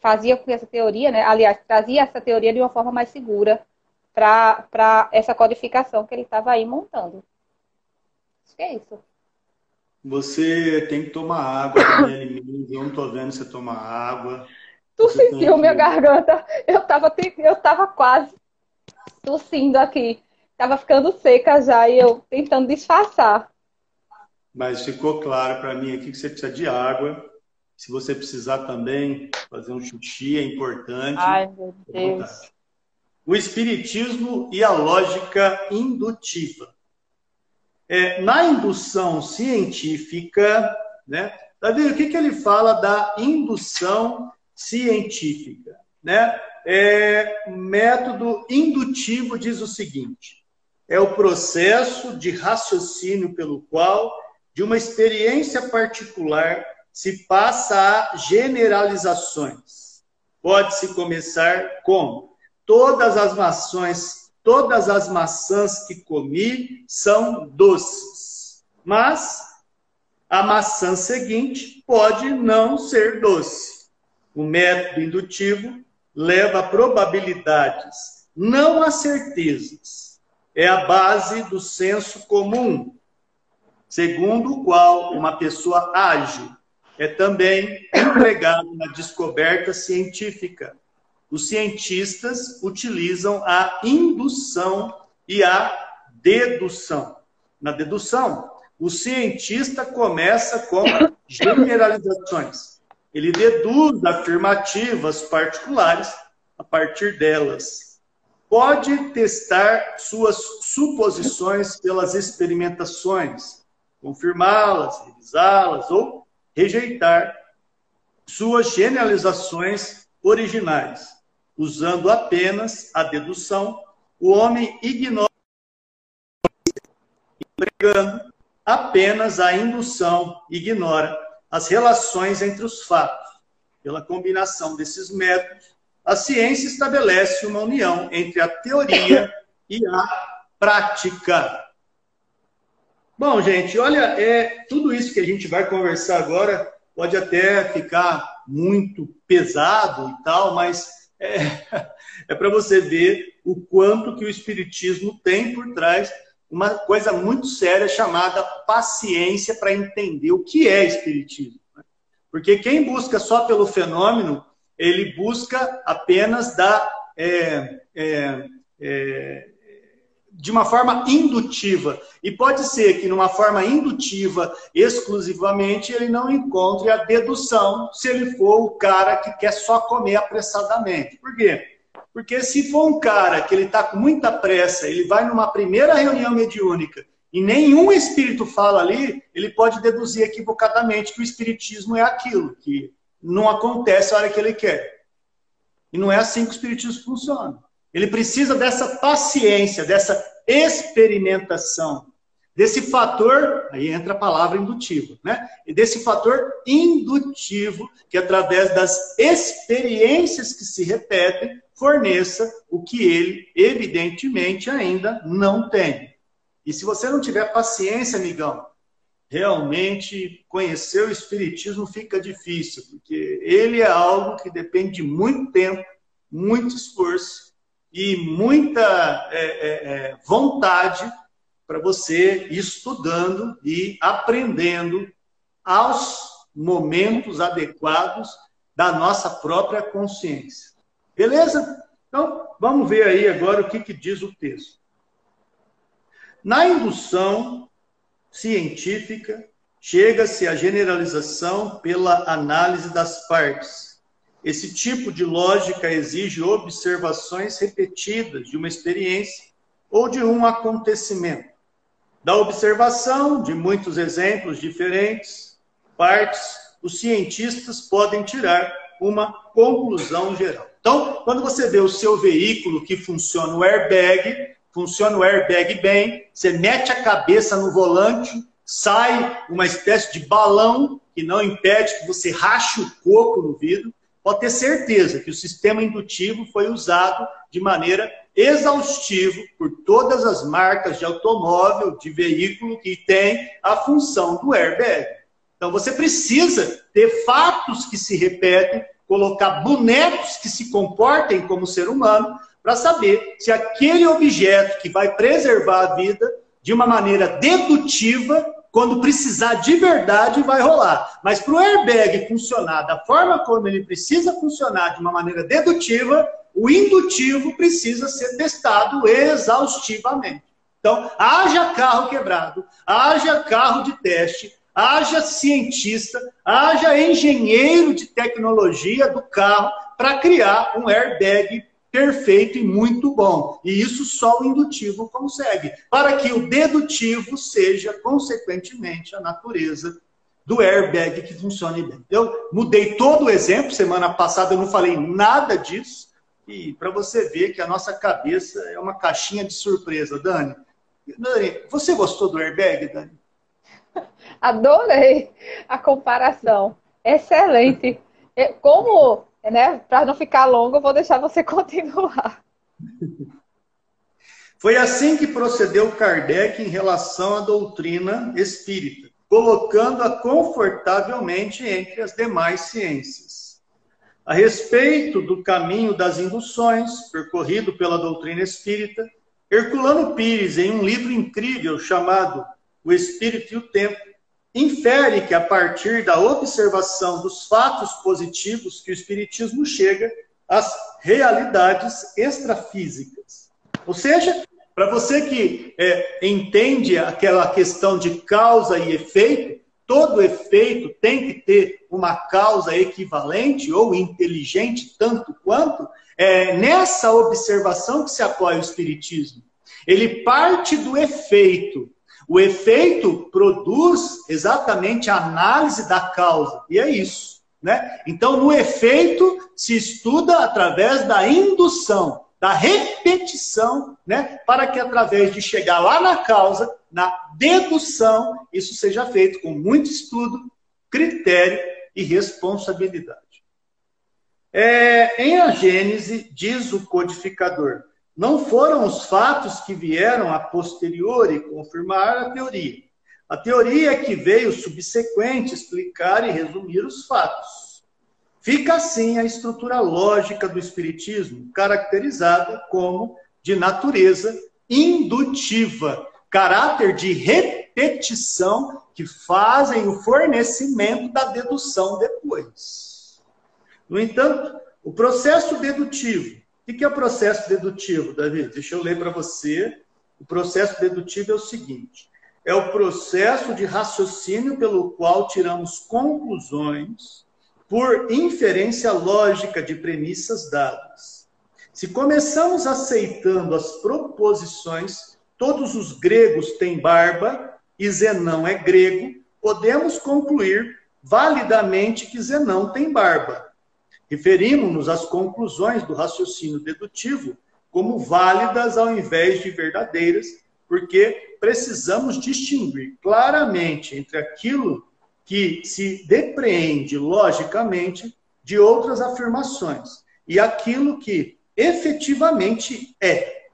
fazia com que essa teoria, né, aliás, trazia essa teoria de uma forma mais segura para essa codificação que ele estava aí montando. Acho que é isso. Você tem que tomar água, Daniela Eu não estou vendo você tomar água. Tu você sentiu minha garganta? Eu estava eu tava quase tossindo aqui. Tava ficando seca já e eu tentando disfarçar. Mas ficou claro para mim aqui que você precisa de água. Se você precisar também fazer um xixi, é importante. Ai, meu Deus. O espiritismo e a lógica indutiva. É, na indução científica, né? Davi, o que, que ele fala da indução científica? Né? É, método indutivo diz o seguinte: é o processo de raciocínio pelo qual, de uma experiência particular, se passa a generalizações. Pode-se começar com todas as maçãs, todas as maçãs que comi são doces. Mas a maçã seguinte pode não ser doce. O método indutivo leva a probabilidades, não a certezas. É a base do senso comum, segundo o qual uma pessoa ágil é também empregado na descoberta científica. Os cientistas utilizam a indução e a dedução. Na dedução, o cientista começa com generalizações. Ele deduz afirmativas particulares a partir delas. Pode testar suas suposições pelas experimentações, confirmá-las, revisá-las ou rejeitar suas generalizações originais. Usando apenas a dedução, o homem ignora, empregando apenas a indução, ignora as relações entre os fatos. Pela combinação desses métodos, a ciência estabelece uma união entre a teoria e a prática. Bom, gente, olha, é, tudo isso que a gente vai conversar agora pode até ficar muito pesado e tal, mas é, é para você ver o quanto que o Espiritismo tem por trás uma coisa muito séria chamada paciência para entender o que é Espiritismo. Né? Porque quem busca só pelo fenômeno, ele busca apenas da. É, é, é de uma forma indutiva. E pode ser que, numa forma indutiva, exclusivamente, ele não encontre a dedução se ele for o cara que quer só comer apressadamente. Por quê? Porque se for um cara que ele está com muita pressa, ele vai numa primeira reunião mediúnica e nenhum espírito fala ali, ele pode deduzir equivocadamente que o espiritismo é aquilo, que não acontece a hora que ele quer. E não é assim que o espiritismo funciona. Ele precisa dessa paciência, dessa experimentação, desse fator, aí entra a palavra indutivo, né? E desse fator indutivo que através das experiências que se repetem forneça o que ele evidentemente ainda não tem. E se você não tiver paciência, amigão, realmente conhecer o espiritismo fica difícil, porque ele é algo que depende de muito tempo, muito esforço e muita é, é, é, vontade para você ir estudando e aprendendo aos momentos adequados da nossa própria consciência. Beleza? Então, vamos ver aí agora o que, que diz o texto. Na indução científica, chega-se à generalização pela análise das partes. Esse tipo de lógica exige observações repetidas de uma experiência ou de um acontecimento. Da observação de muitos exemplos diferentes, partes, os cientistas podem tirar uma conclusão geral. Então, quando você vê o seu veículo que funciona o airbag, funciona o airbag bem, você mete a cabeça no volante, sai uma espécie de balão que não impede que você rache o coco no vidro, pode ter certeza que o sistema indutivo foi usado de maneira exaustivo por todas as marcas de automóvel, de veículo que tem a função do airbag. Então você precisa ter fatos que se repetem, colocar bonecos que se comportem como ser humano, para saber se aquele objeto que vai preservar a vida de uma maneira dedutiva, quando precisar de verdade, vai rolar. Mas para o airbag funcionar da forma como ele precisa funcionar, de uma maneira dedutiva, o indutivo precisa ser testado exaustivamente. Então, haja carro quebrado, haja carro de teste, haja cientista, haja engenheiro de tecnologia do carro para criar um airbag perfeito e muito bom. E isso só o indutivo consegue, para que o dedutivo seja, consequentemente, a natureza do airbag que funcione bem. Eu mudei todo o exemplo, semana passada eu não falei nada disso, e para você ver que a nossa cabeça é uma caixinha de surpresa, Dani. Dani, você gostou do airbag, Dani? Adorei a comparação. Excelente. Como, né, para não ficar longo, eu vou deixar você continuar. Foi assim que procedeu Kardec em relação à doutrina espírita, colocando-a confortavelmente entre as demais ciências. A respeito do caminho das induções, percorrido pela doutrina espírita, Herculano Pires, em um livro incrível chamado O Espírito e o Tempo, infere que a partir da observação dos fatos positivos que o Espiritismo chega às realidades extrafísicas. Ou seja, para você que é, entende aquela questão de causa e efeito, todo efeito tem que ter uma causa equivalente ou inteligente tanto quanto, é nessa observação que se apoia o Espiritismo. Ele parte do efeito. O efeito produz exatamente a análise da causa, e é isso. Né? Então, no efeito, se estuda através da indução, da repetição, né? para que através de chegar lá na causa, na dedução, isso seja feito com muito estudo, critério e responsabilidade. É, em a Gênese, diz o codificador, não foram os fatos que vieram a posteriori confirmar a teoria. A teoria é que veio subsequente explicar e resumir os fatos. Fica assim a estrutura lógica do Espiritismo, caracterizada como de natureza indutiva, caráter de repetição que fazem o fornecimento da dedução depois. No entanto, o processo dedutivo. O que é o processo dedutivo, Davi? Deixa eu ler para você. O processo dedutivo é o seguinte: é o processo de raciocínio pelo qual tiramos conclusões por inferência lógica de premissas dadas. Se começamos aceitando as proposições todos os gregos têm barba e Zenão é grego, podemos concluir validamente que Zenão tem barba. Referimos-nos às conclusões do raciocínio dedutivo como válidas ao invés de verdadeiras, porque precisamos distinguir claramente entre aquilo que se depreende logicamente de outras afirmações e aquilo que efetivamente é.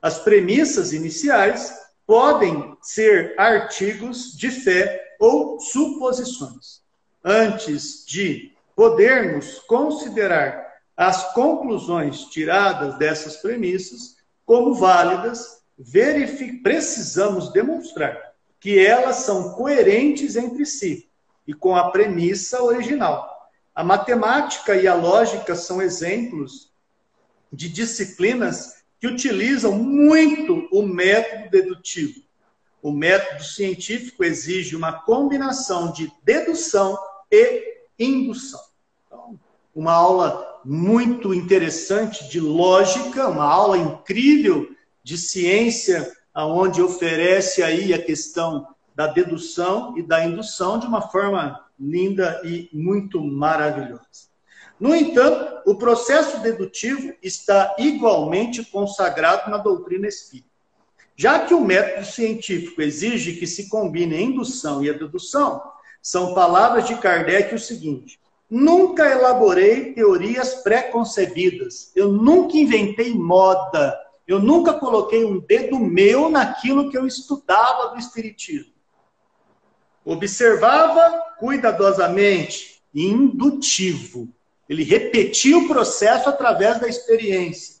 As premissas iniciais podem ser artigos de fé ou suposições. Antes de podermos considerar as conclusões tiradas dessas premissas como válidas, precisamos demonstrar que elas são coerentes entre si e com a premissa original. A matemática e a lógica são exemplos de disciplinas que utilizam muito o método dedutivo. o método científico exige uma combinação de dedução e indução. Uma aula muito interessante de lógica, uma aula incrível de ciência, aonde oferece aí a questão da dedução e da indução de uma forma linda e muito maravilhosa. No entanto, o processo dedutivo está igualmente consagrado na doutrina espírita. Já que o método científico exige que se combine a indução e a dedução, são palavras de Kardec o seguinte: nunca elaborei teorias pré-concebidas, eu nunca inventei moda, eu nunca coloquei um dedo meu naquilo que eu estudava do Espiritismo. Observava cuidadosamente, indutivo. Ele repetia o processo através da experiência.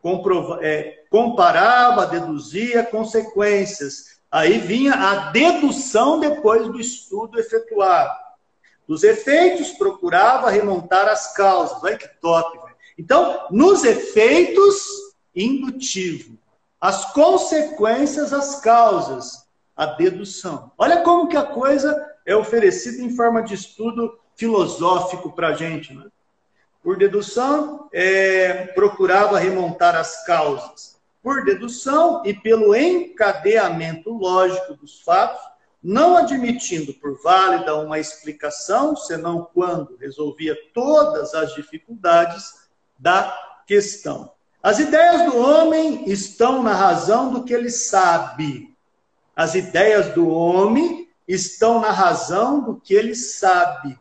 Comprova é, comparava, deduzia consequências. Aí vinha a dedução depois do estudo efetuado. Dos efeitos, procurava remontar as causas. Olha que top. Véio. Então, nos efeitos, indutivo. As consequências, as causas a dedução. Olha como que a coisa é oferecida em forma de estudo filosófico para a gente. Né? Por dedução, é, procurava remontar as causas. Por dedução e pelo encadeamento lógico dos fatos, não admitindo por válida uma explicação, senão quando resolvia todas as dificuldades da questão. As ideias do homem estão na razão do que ele sabe, as ideias do homem estão na razão do que ele sabe,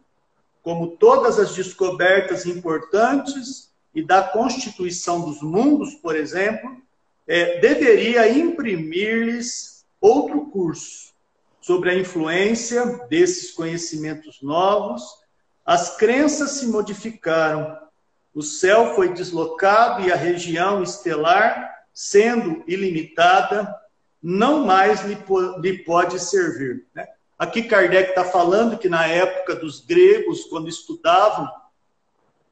como todas as descobertas importantes e da constituição dos mundos, por exemplo, é, deveria imprimir-lhes outro curso sobre a influência desses conhecimentos novos. As crenças se modificaram, o céu foi deslocado e a região estelar, sendo ilimitada, não mais lhe, pode servir. Né? Aqui Kardec está falando que na época dos gregos, quando estudavam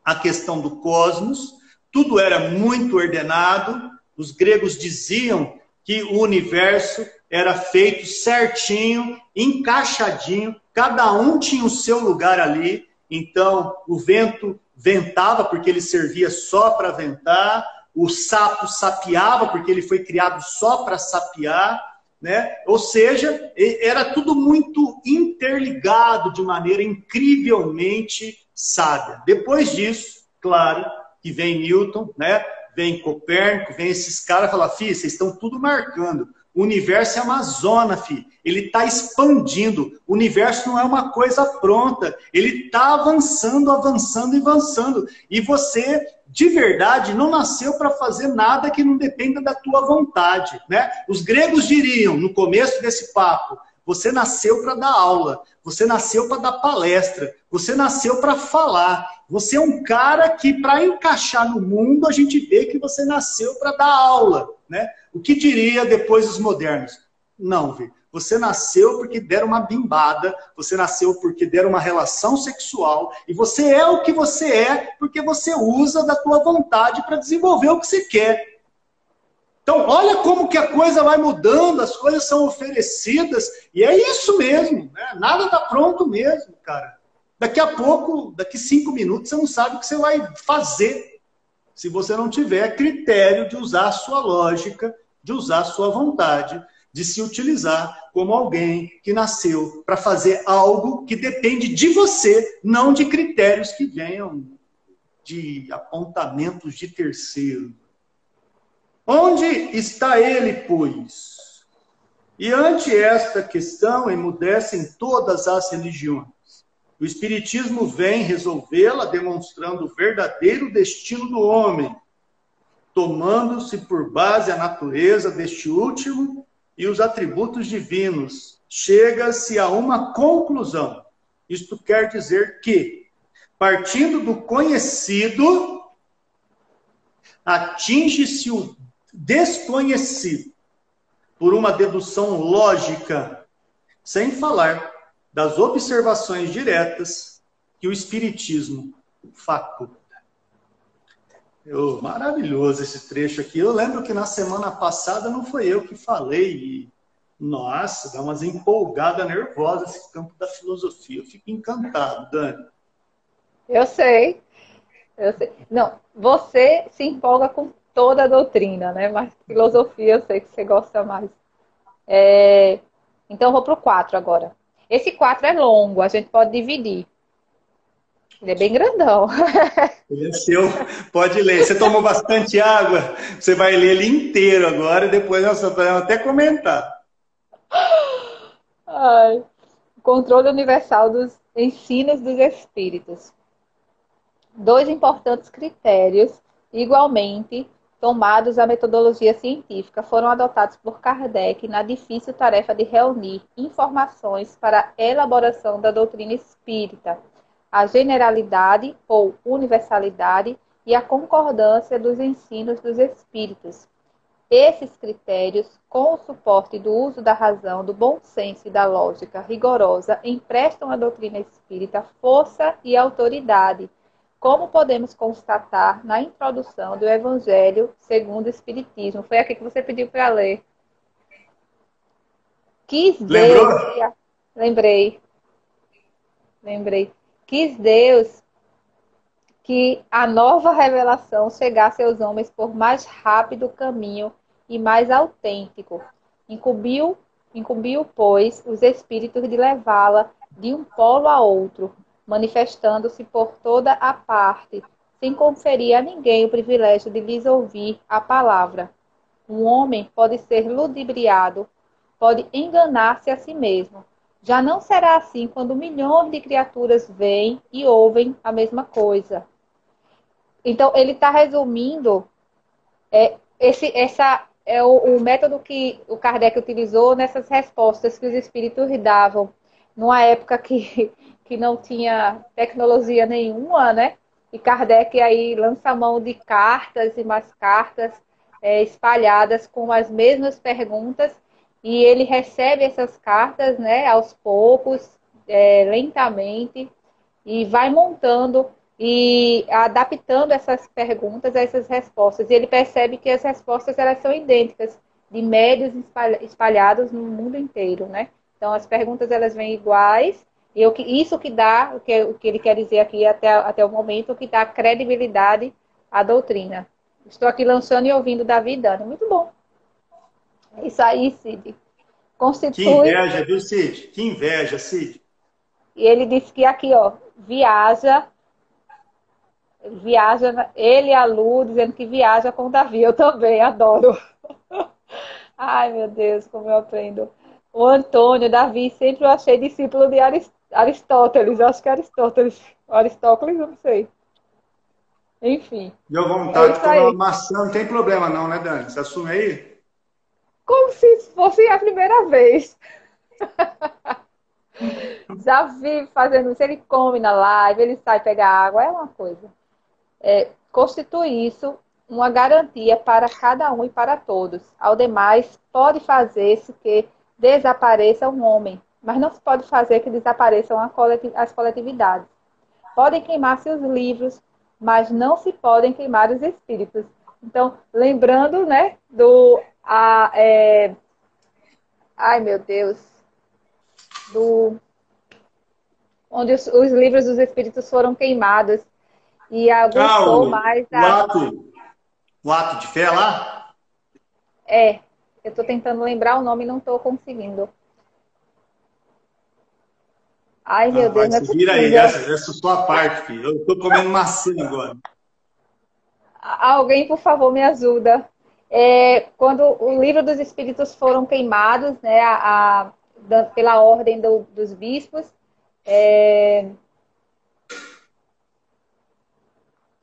a questão do cosmos, tudo era muito ordenado. Os gregos diziam que o universo era feito certinho, encaixadinho, cada um tinha o seu lugar ali. Então, o vento ventava porque ele servia só para ventar, o sapo sapiava, porque ele foi criado só para sapiar, né? Ou seja, era tudo muito interligado de maneira incrivelmente sábia. Depois disso, claro, que vem Newton, né? Vem Copérnico, vem esses caras falam, filho, vocês estão tudo marcando. O universo é uma zona, filho. Ele está expandindo. O universo não é uma coisa pronta. Ele está avançando, avançando e avançando. E você de verdade não nasceu para fazer nada que não dependa da tua vontade, né? Os gregos diriam no começo desse papo: você nasceu para dar aula, você nasceu para dar palestra, você nasceu para falar. Você é um cara que para encaixar no mundo a gente vê que você nasceu para dar aula, né? O que diria depois os modernos? Não, viu? Você nasceu porque deram uma bimbada, você nasceu porque deram uma relação sexual, e você é o que você é porque você usa da tua vontade para desenvolver o que você quer. Então, olha como que a coisa vai mudando, as coisas são oferecidas, e é isso mesmo, né? nada está pronto mesmo, cara. Daqui a pouco, daqui cinco minutos, você não sabe o que você vai fazer se você não tiver critério de usar a sua lógica, de usar a sua vontade, de se utilizar como alguém que nasceu para fazer algo que depende de você, não de critérios que venham de apontamentos de terceiro. Onde está ele, pois? E ante esta questão emudecem todas as religiões. O Espiritismo vem resolvê-la demonstrando o verdadeiro destino do homem, tomando-se por base a natureza deste último e os atributos divinos, chega-se a uma conclusão. Isto quer dizer que, partindo do conhecido, atinge-se o desconhecido por uma dedução lógica, sem falar das observações diretas que o Espiritismo faculta. Eu, maravilhoso esse trecho aqui. Eu lembro que na semana passada não foi eu que falei, Nossa, dá umas empolgadas nervosas esse campo da filosofia. Eu fico encantado, Dani. Eu sei. Eu sei. Não, você se empolga com toda a doutrina, né? Mas filosofia eu sei que você gosta mais. É... Então eu vou para o 4 agora. Esse 4 é longo, a gente pode dividir. Ele é bem grandão. Ele é seu, pode ler. Você tomou bastante água, você vai ler ele inteiro agora e depois nós vamos até comentar. Ai. Controle universal dos ensinos dos espíritos. Dois importantes critérios, igualmente tomados à metodologia científica, foram adotados por Kardec na difícil tarefa de reunir informações para a elaboração da doutrina espírita a generalidade ou universalidade e a concordância dos ensinos dos espíritos. Esses critérios, com o suporte do uso da razão, do bom senso e da lógica rigorosa, emprestam à doutrina espírita força e autoridade, como podemos constatar na introdução do Evangelho segundo o Espiritismo. Foi aqui que você pediu para ler. Quis Deus. Lembrou? Lembrei. Lembrei. Quis Deus que a nova revelação chegasse aos homens por mais rápido caminho e mais autêntico. Incumbiu, incumbiu, pois, os espíritos de levá-la de um polo a outro, manifestando-se por toda a parte, sem conferir a ninguém o privilégio de lhes ouvir a palavra. Um homem pode ser ludibriado, pode enganar-se a si mesmo, já não será assim quando milhões de criaturas veem e ouvem a mesma coisa. Então, ele está resumindo é, esse, essa, é o, o, método que o Kardec utilizou nessas respostas que os espíritos davam numa época que, que não tinha tecnologia nenhuma, né? E Kardec aí lança a mão de cartas e mais cartas é, espalhadas com as mesmas perguntas e ele recebe essas cartas, né, aos poucos, é, lentamente, e vai montando e adaptando essas perguntas a essas respostas. E ele percebe que as respostas elas são idênticas, de médios espalhados no mundo inteiro, né? Então as perguntas elas vêm iguais e o que, isso que dá, o que, o que ele quer dizer aqui até, até o momento, que dá credibilidade à doutrina. Estou aqui lançando e ouvindo Davi Dani. Muito bom. Isso aí, Cid. Constitui... Que inveja, viu, Cid? Que inveja, Cid. E ele disse que aqui, ó, viaja, viaja, ele e a Lu dizendo que viaja com o Davi. Eu também adoro. Ai, meu Deus, como eu aprendo. O Antônio, Davi, sempre eu achei discípulo de Aristóteles. Eu acho que é Aristóteles. Aristóteles, eu não sei. Enfim. Deu vontade é de comer uma maçã, não tem problema não, né, Dani? Você assume aí? como se fosse a primeira vez. Já vi fazendo isso, ele come na live, ele sai pegar água, é uma coisa. É, constitui isso uma garantia para cada um e para todos. Ao demais, pode fazer-se que desapareça um homem, mas não se pode fazer que desapareçam as coletividades. Podem queimar-se os livros, mas não se podem queimar os espíritos. Então, lembrando, né, do a, é... ai meu Deus, do onde os, os, livros dos espíritos foram queimados e aguçou ah, mais a... o ato, o ato de fé lá? É, eu estou tentando lembrar o nome e não estou conseguindo. Ai, meu ah, Deus, não é Vira aí, essa, essa é sua parte, filho. Eu estou comendo maçã agora. Alguém, por favor, me ajuda é, quando o livro dos Espíritos foram queimados, né, a, a, pela ordem do, dos bispos. É...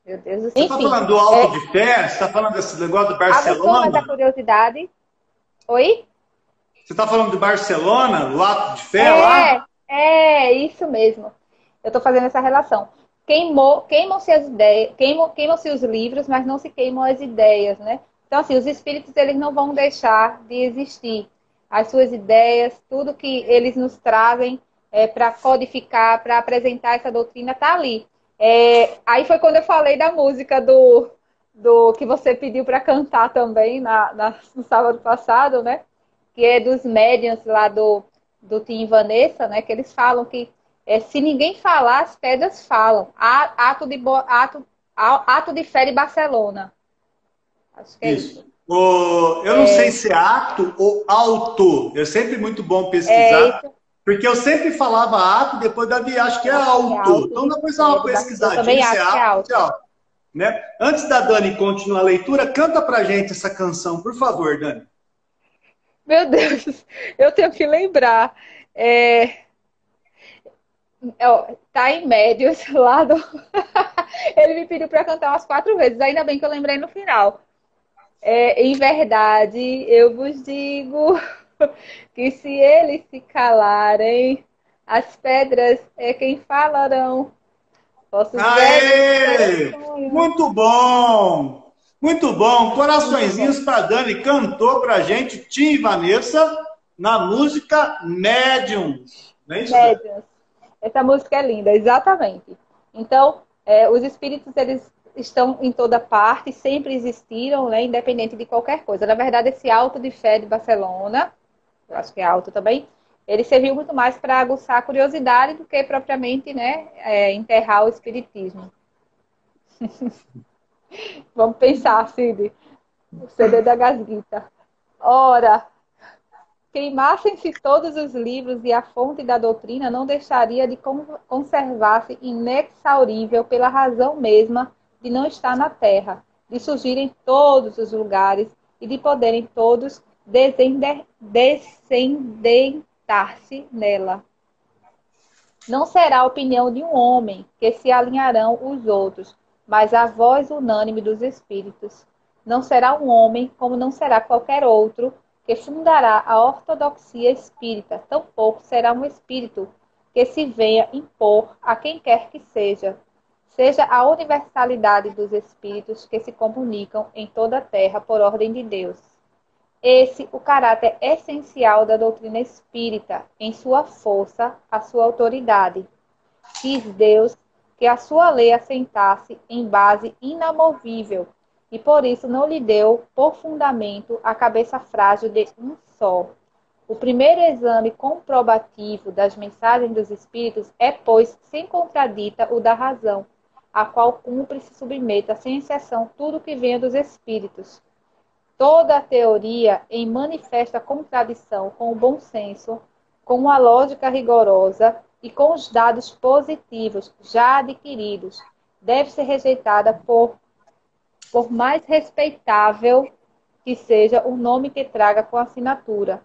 Meu Deus do céu. Você está falando do alto é... de fé? Você está falando desse negócio do Barcelona? da curiosidade. Oi? Você está falando de Barcelona, o ato de fé é, lá? É, isso mesmo. Eu estou fazendo essa relação. Queimou, queimam-se as ideias, queimam, queimam-se os livros, mas não se queimam as ideias, né? Então, assim, os espíritos eles não vão deixar de existir. As suas ideias, tudo que eles nos trazem é, para codificar, para apresentar essa doutrina, está ali. É, aí foi quando eu falei da música do, do que você pediu para cantar também na, na, no sábado passado, né? que é dos médiums lá do, do Tim Vanessa, né? Que eles falam que é, se ninguém falar, as pedras falam. Ato de, ato, ato de fé de Barcelona. Acho que é isso. isso. O, eu não é... sei se é ato ou auto. É sempre muito bom pesquisar. É porque eu sempre falava ato, depois da acho que é auto. Então depois dá uma pesquisadinha se é ato, é auto. Né? Antes da Dani continuar a leitura, canta pra gente essa canção, por favor, Dani. Meu Deus, eu tenho que lembrar. É... Tá em médios lá do. Ele me pediu para cantar umas quatro vezes, ainda bem que eu lembrei no final. É, em verdade, eu vos digo que se eles se calarem, as pedras é quem falarão. Aê! Muito bom! Muito bom! Coraçõezinhos para Dani, cantou para gente, Tim e Vanessa, na música Mediums. Não é. Essa música é linda, exatamente. Então, é, os espíritos, eles estão em toda parte, sempre existiram, né, independente de qualquer coisa. Na verdade, esse alto de fé de Barcelona, eu acho que é alto também, ele serviu muito mais para aguçar a curiosidade do que propriamente né, é, enterrar o espiritismo. Vamos pensar, Cid. O CD da Gasguita. Ora, queimassem-se todos os livros e a fonte da doutrina não deixaria de conservar-se inexaurível pela razão mesma de não estar na terra, de surgir em todos os lugares e de poderem todos descendentar-se nela. Não será a opinião de um homem que se alinharão os outros, mas a voz unânime dos espíritos. Não será um homem, como não será qualquer outro, que fundará a ortodoxia espírita, tampouco será um espírito que se venha impor a quem quer que seja, seja a universalidade dos espíritos que se comunicam em toda a terra por ordem de Deus. Esse o caráter essencial da doutrina espírita, em sua força, a sua autoridade. Quis Deus que a sua lei assentasse em base inamovível, e por isso não lhe deu por fundamento a cabeça frágil de um só. O primeiro exame comprobativo das mensagens dos Espíritos é, pois, sem contradita o da razão, a qual cumpre se submeta, sem exceção, tudo que venha dos espíritos. Toda a teoria em manifesta contradição com o bom senso, com uma lógica rigorosa e com os dados positivos já adquiridos, deve ser rejeitada por, por mais respeitável que seja o nome que traga com assinatura.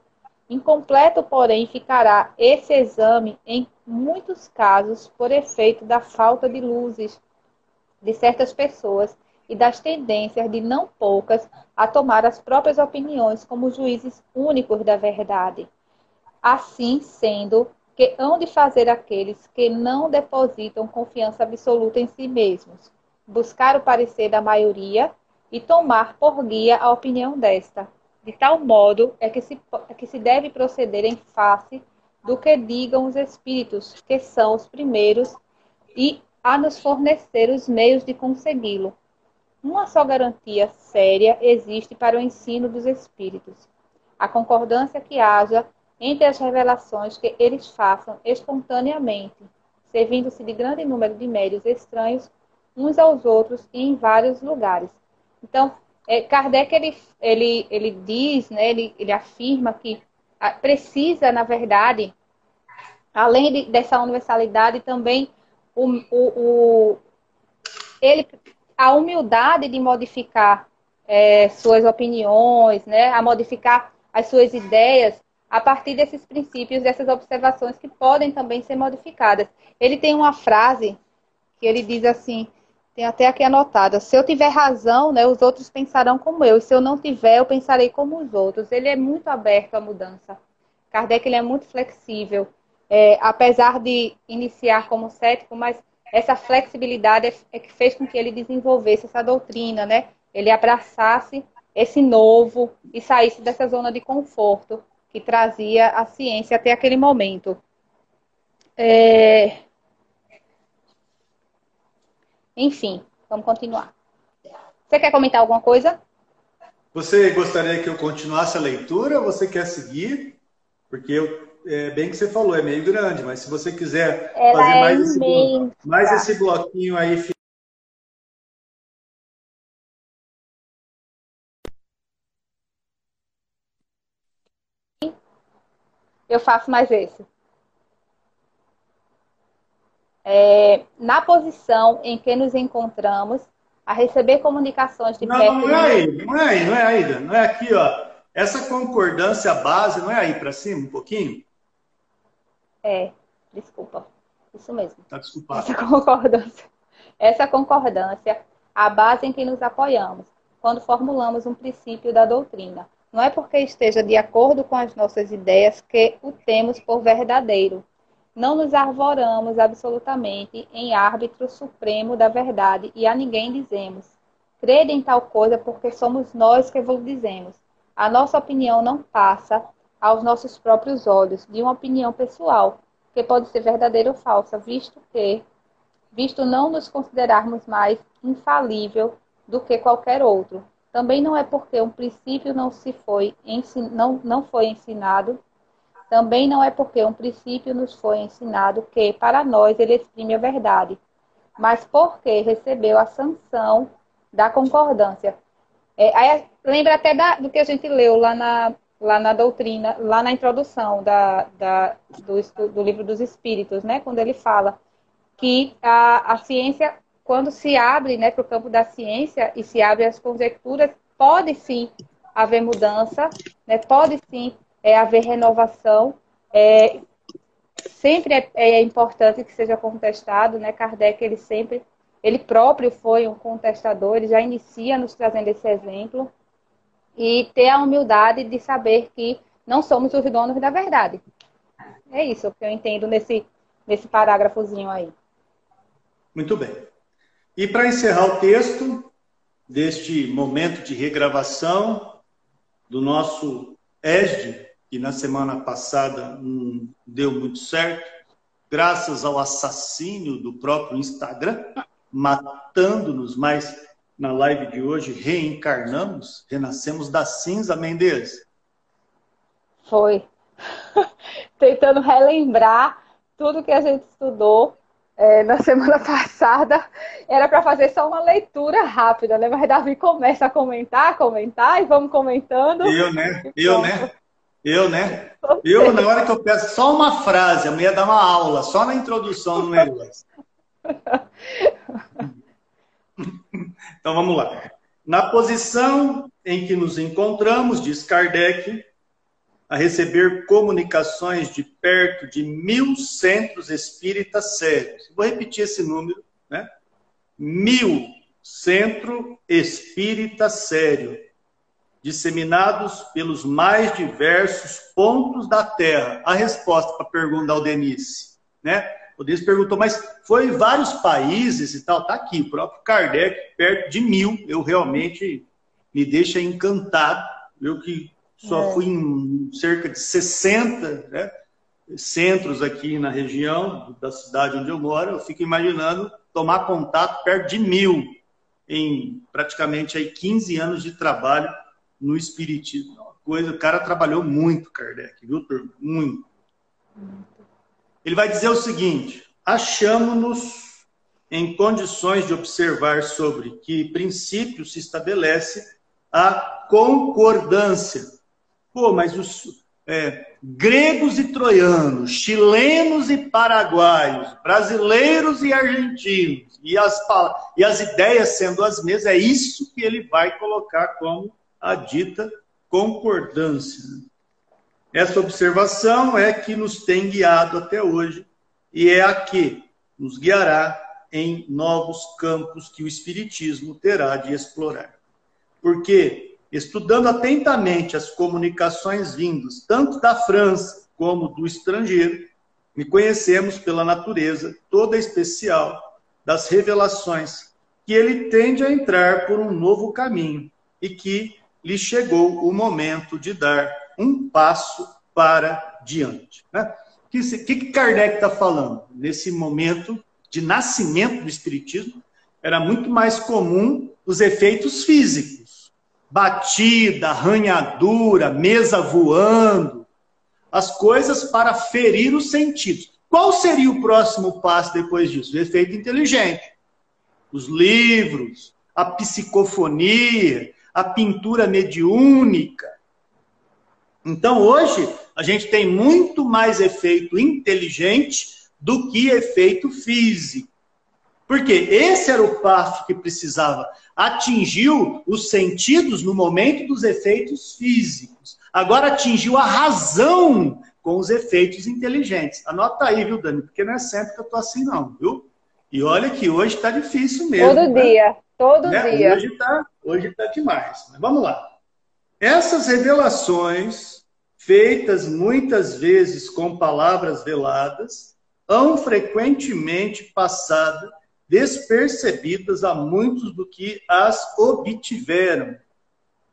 Incompleto, porém, ficará esse exame em muitos casos por efeito da falta de luzes de certas pessoas e das tendências de não poucas a tomar as próprias opiniões como juízes únicos da verdade. Assim sendo, que hão de fazer aqueles que não depositam confiança absoluta em si mesmos, buscar o parecer da maioria e tomar por guia a opinião desta. De tal modo é que se, é que se deve proceder em face do que digam os espíritos, que são os primeiros e a nos fornecer os meios de consegui-lo. Uma só garantia séria existe para o ensino dos espíritos: a concordância que haja entre as revelações que eles façam espontaneamente, servindo-se de grande número de médios estranhos uns aos outros e em vários lugares. Então, é, Kardec ele, ele, ele diz, né, ele, ele afirma que precisa, na verdade, além de, dessa universalidade, também o, o, o, ele, a humildade de modificar é, suas opiniões, né, a modificar as suas ideias a partir desses princípios, dessas observações que podem também ser modificadas. Ele tem uma frase que ele diz assim, tem até aqui anotada, se eu tiver razão, né, os outros pensarão como eu, e se eu não tiver, eu pensarei como os outros. Ele é muito aberto à mudança. Kardec ele é muito flexível é, apesar de iniciar como cético, mas essa flexibilidade é, é que fez com que ele desenvolvesse essa doutrina, né? Ele abraçasse esse novo e saísse dessa zona de conforto que trazia a ciência até aquele momento. É... Enfim, vamos continuar. Você quer comentar alguma coisa? Você gostaria que eu continuasse a leitura ou você quer seguir? Porque eu, é bem que você falou, é meio grande, mas se você quiser Ela fazer é mais, esse mais esse bloquinho aí. Eu faço mais esse. É, na posição em que nos encontramos, a receber comunicações de não, perto. Não, é aí, não é aí, não é aí, não é aqui, ó. Essa concordância base não é aí para cima, um pouquinho? É, desculpa. Isso mesmo. Tá desculpado. Essa concordância. Essa concordância, a base em que nos apoiamos, quando formulamos um princípio da doutrina. Não é porque esteja de acordo com as nossas ideias que o temos por verdadeiro, não nos arvoramos absolutamente em árbitro supremo da verdade e a ninguém dizemos: crede em tal coisa porque somos nós que vos dizemos. A nossa opinião não passa aos nossos próprios olhos de uma opinião pessoal, que pode ser verdadeira ou falsa, visto que, visto não nos considerarmos mais infalível do que qualquer outro. Também não é porque um princípio não se foi, não, não foi ensinado também não é porque um princípio nos foi ensinado que, para nós, ele exprime a verdade, mas porque recebeu a sanção da concordância. É, aí, lembra até da, do que a gente leu lá na, lá na doutrina, lá na introdução da, da do, do, livro dos Espíritos, né? quando ele fala que a, a ciência, quando se abre né, para o campo da ciência e se abre as conjecturas, pode sim haver mudança, né? pode sim é, haver renovação. É, sempre é, é, importante que seja contestado, né? Kardec, ele sempre, ele próprio foi um contestador, ele já inicia nos trazendo esse exemplo. E ter a humildade de saber que não somos os donos da verdade. É isso que eu entendo nesse, nesse parágrafozinho aí. Muito bem. E para encerrar o texto deste momento de regravação do nosso ESD, que na semana passada não deu muito certo, graças ao assassínio do próprio Instagram, matando-nos, mas na live de hoje reencarnamos, renascemos da cinza, Mendes. Foi. Tentando relembrar tudo que a gente estudou é, na semana passada. Era para fazer só uma leitura rápida, né? Mas Davi começa a comentar, comentar e vamos comentando. Eu, né? Eu, né? Eu, né? Eu, na hora que eu peço só uma frase, a mulher dá uma aula, só na introdução do negócio. Então vamos lá. Na posição em que nos encontramos, diz Kardec, a receber comunicações de perto de mil centros espíritas sérios. Vou repetir esse número, né? Mil centro espírita sério disseminados pelos mais diversos pontos da Terra. A resposta para a pergunta da Aldenice, né? O Denise perguntou, mas foi em vários países e tal. Tá aqui, o próprio Kardec, perto de mil. Eu realmente me deixa encantado. Eu que só é. fui em cerca de 60 né, centros aqui na região da cidade onde eu moro, eu fico imaginando tomar contato perto de mil em praticamente aí 15 anos de trabalho no espiritismo. Uma coisa, o cara trabalhou muito, Kardec, viu, turma? Muito. Ele vai dizer o seguinte: achamos-nos em condições de observar sobre que princípio se estabelece a concordância. Pô, mas os é, gregos e troianos, chilenos e paraguaios, brasileiros e argentinos, e as, e as ideias sendo as mesmas, é isso que ele vai colocar como a dita concordância. Essa observação é que nos tem guiado até hoje e é a que nos guiará em novos campos que o Espiritismo terá de explorar. Porque, estudando atentamente as comunicações vindas tanto da França como do estrangeiro, me conhecemos pela natureza toda especial das revelações que ele tende a entrar por um novo caminho e que lhe chegou o momento de dar um passo para diante. Né? O que, que Kardec está falando? Nesse momento de nascimento do Espiritismo, era muito mais comum os efeitos físicos. Batida, arranhadura, mesa voando, as coisas para ferir os sentidos. Qual seria o próximo passo depois disso? O efeito inteligente. Os livros, a psicofonia, a pintura mediúnica. Então, hoje, a gente tem muito mais efeito inteligente do que efeito físico. Porque esse era o passo que precisava. Atingiu os sentidos no momento dos efeitos físicos. Agora atingiu a razão com os efeitos inteligentes. Anota aí, viu, Dani? Porque não é sempre que eu tô assim, não, viu? E olha que hoje está difícil mesmo. Todo né? dia, todo né? dia. Hoje está hoje tá demais. Mas vamos lá. Essas revelações, feitas muitas vezes com palavras veladas, hão frequentemente passado despercebidas a muitos do que as obtiveram.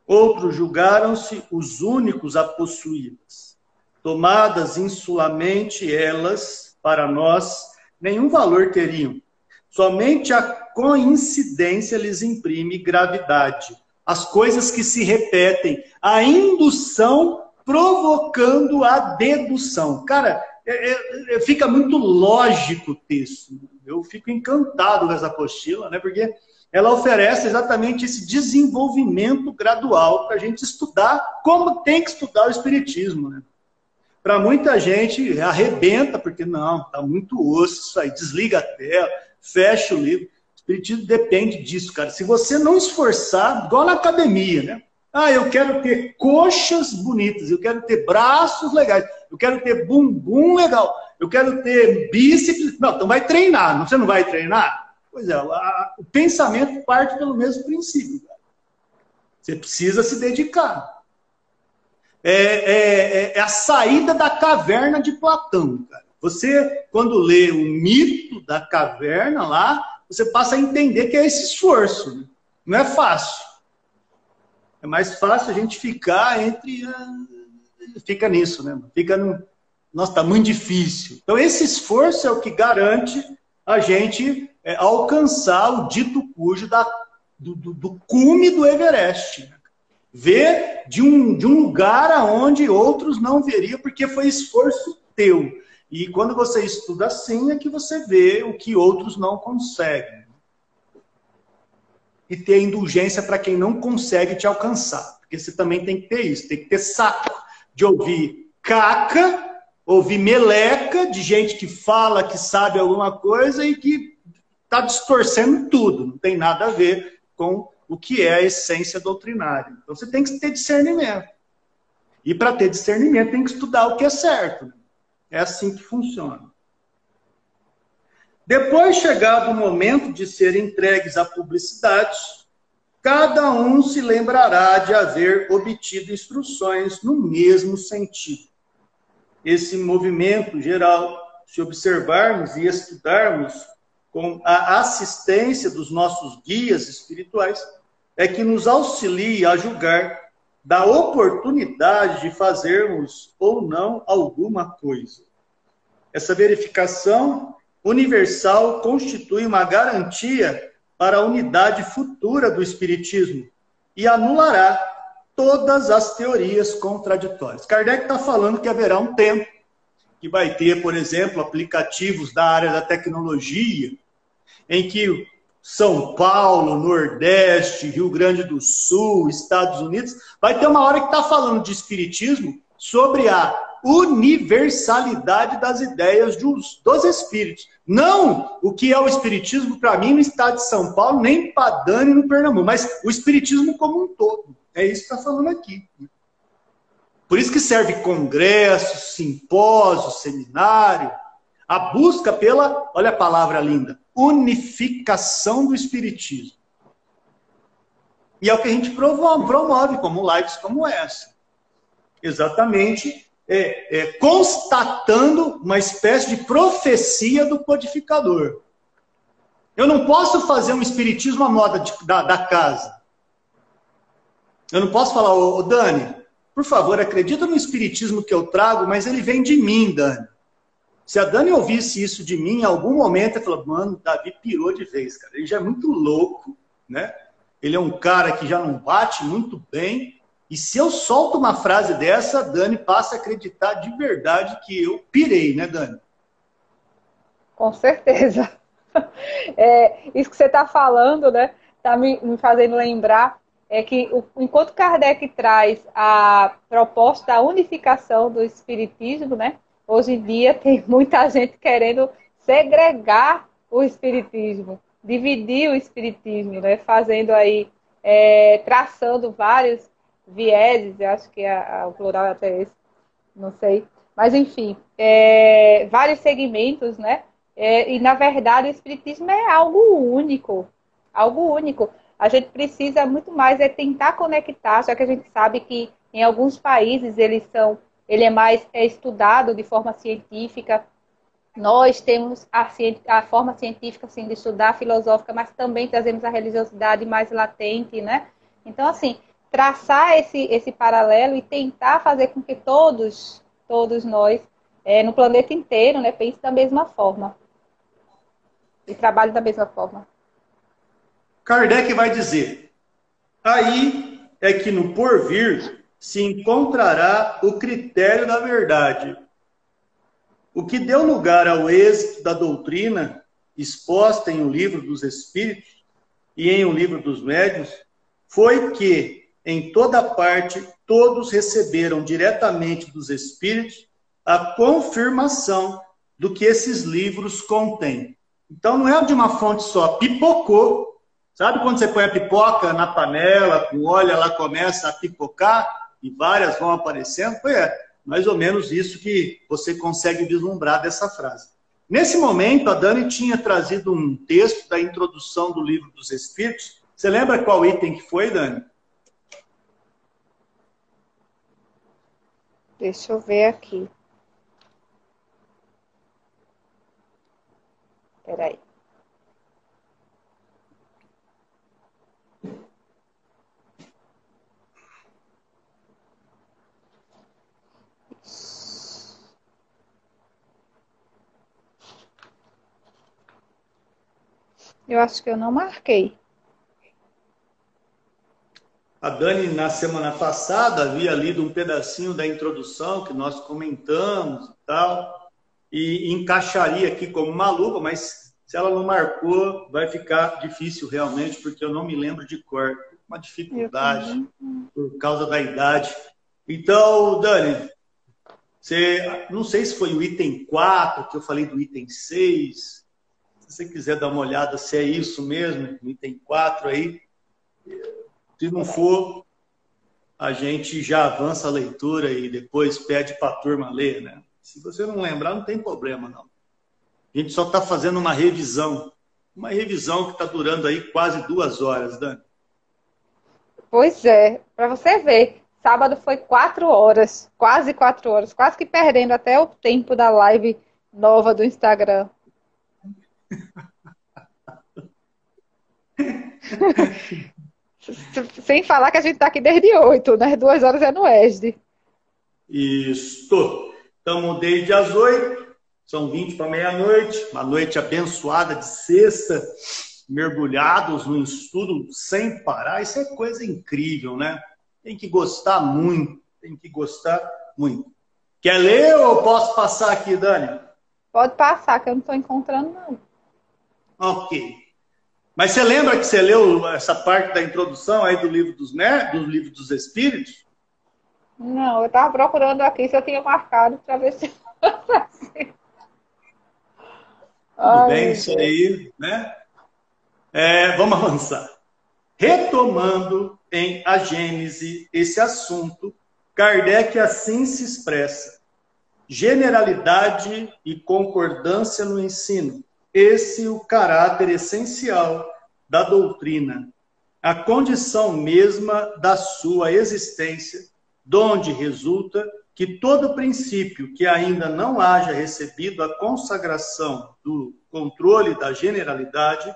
Outros julgaram-se os únicos a possuí-las. Tomadas insulamente elas, para nós, nenhum valor teriam. Somente a coincidência lhes imprime gravidade. As coisas que se repetem, a indução provocando a dedução. Cara, é, é, é fica muito lógico o texto eu fico encantado com essa apostila, né? Porque ela oferece exatamente esse desenvolvimento gradual para a gente estudar como tem que estudar o Espiritismo, né? Para muita gente arrebenta, porque não, tá muito osso isso aí, desliga a tela, fecha o livro. O Espiritismo depende disso, cara. Se você não esforçar, igual na academia, né? Ah, eu quero ter coxas bonitas, eu quero ter braços legais, eu quero ter bumbum legal eu quero ter bíceps. Não, então vai treinar. Você não vai treinar? Pois é, o pensamento parte pelo mesmo princípio. Você precisa se dedicar. É, é, é, a saída da caverna de Platão. Cara. Você, quando lê o mito da caverna lá, você passa a entender que é esse esforço. Né? Não é fácil. É mais fácil a gente ficar entre. Fica nisso, né? Fica no, nossa, está muito difícil. Então, esse esforço é o que garante a gente é, alcançar o dito cujo da, do, do, do, cume do Everest. Ver de um, de um lugar aonde outros não veriam, porque foi esforço teu. E quando você estuda assim, é que você vê o que outros não conseguem. E ter indulgência para quem não consegue te alcançar. Porque você também tem que ter isso, tem que ter saco de ouvir caca ouvir meleca de gente que fala que sabe alguma coisa e que está distorcendo tudo, não tem nada a ver com o que é a essência doutrinária. Então você tem que ter discernimento. E para ter discernimento tem que estudar o que é certo. É assim que funciona. Depois, chegado o momento de serem entregues à publicidade, cada um se lembrará de haver obtido instruções no mesmo sentido esse movimento geral, se observarmos e estudarmos com a assistência dos nossos guias espirituais, é que nos auxilia a julgar da oportunidade de fazermos ou não alguma coisa. Essa verificação universal constitui uma garantia para a unidade futura do Espiritismo e anulará todas as teorias contraditórias. Kardec está falando que haverá um tempo que vai ter, por exemplo, aplicativos da área da tecnologia, em que São Paulo, Nordeste, Rio Grande do Sul, Estados Unidos, vai ter uma hora que está falando de espiritismo sobre a universalidade das ideias dos, espíritos. Não o que é o espiritismo para mim no estado de São Paulo, nem para Dani no Pernambuco, mas o espiritismo como um todo. É isso que está falando aqui. Por isso que serve congresso, simpósio, seminário, a busca pela, olha a palavra linda, unificação do espiritismo. E é o que a gente promove, como lives como essa. Exatamente é, é, constatando uma espécie de profecia do codificador. Eu não posso fazer um espiritismo à moda de, da, da casa. Eu não posso falar, ô, ô, Dani, por favor, acredita no espiritismo que eu trago, mas ele vem de mim, Dani. Se a Dani ouvisse isso de mim, em algum momento, ela falou, mano, Davi pirou de vez, cara. Ele já é muito louco, né? ele é um cara que já não bate muito bem. E se eu solto uma frase dessa, Dani passa a acreditar de verdade que eu pirei, né, Dani? Com certeza. É, isso que você está falando, né? Está me, me, fazendo lembrar é que enquanto Kardec traz a proposta da unificação do espiritismo, né? Hoje em dia tem muita gente querendo segregar o espiritismo, dividir o espiritismo, né? Fazendo aí, é, traçando vários vieses, eu acho que a, a, o plural é até esse, não sei. Mas, enfim, é, vários segmentos, né? É, e, na verdade, o Espiritismo é algo único. Algo único. A gente precisa muito mais é tentar conectar, já que a gente sabe que em alguns países eles são, ele é mais é estudado de forma científica. Nós temos a, a forma científica assim, de estudar filosófica, mas também trazemos a religiosidade mais latente, né? Então, assim, traçar esse, esse paralelo e tentar fazer com que todos, todos nós, é, no planeta inteiro, né, pensem da mesma forma. E trabalhem da mesma forma. Kardec vai dizer: aí é que no porvir se encontrará o critério da verdade. O que deu lugar ao êxito da doutrina exposta em O Livro dos Espíritos e em O Livro dos Médiuns foi que em toda parte, todos receberam diretamente dos Espíritos a confirmação do que esses livros contêm. Então, não é de uma fonte só, pipocou. Sabe quando você põe a pipoca na panela, com óleo, ela começa a pipocar e várias vão aparecendo? Foi é, mais ou menos isso que você consegue vislumbrar dessa frase. Nesse momento, a Dani tinha trazido um texto da introdução do livro dos Espíritos. Você lembra qual item que foi, Dani? Deixa eu ver aqui. Peraí. Eu acho que eu não marquei. A Dani, na semana passada, havia lido um pedacinho da introdução que nós comentamos e tal, e encaixaria aqui como uma luva, mas se ela não marcou, vai ficar difícil realmente, porque eu não me lembro de cor. Uma dificuldade por causa da idade. Então, Dani, você, não sei se foi o item 4 que eu falei do item 6. Se você quiser dar uma olhada se é isso mesmo, item 4 aí. Se não for, a gente já avança a leitura e depois pede para a turma ler, né? Se você não lembrar, não tem problema, não. A gente só está fazendo uma revisão. Uma revisão que está durando aí quase duas horas, Dani. Pois é, para você ver. Sábado foi quatro horas, quase quatro horas, quase que perdendo até o tempo da live nova do Instagram. Sem falar que a gente está aqui desde oito, né? Duas horas é no ESD. Isso. Estamos desde as oito, são vinte para meia-noite, uma noite abençoada de sexta, mergulhados no estudo sem parar. Isso é coisa incrível, né? Tem que gostar muito, tem que gostar muito. Quer ler ou posso passar aqui, Dani? Pode passar, que eu não estou encontrando, não. Ok. Mas você lembra que você leu essa parte da introdução aí do livro dos, né, do livro dos Espíritos? Não, eu estava procurando aqui se eu tinha marcado para ver se. Tudo Ai, bem, isso aí, né? É, vamos avançar. Retomando em a Gênese esse assunto, Kardec assim se expressa: generalidade e concordância no ensino esse o caráter essencial da doutrina, a condição mesma da sua existência, donde resulta que todo princípio que ainda não haja recebido a consagração do controle da generalidade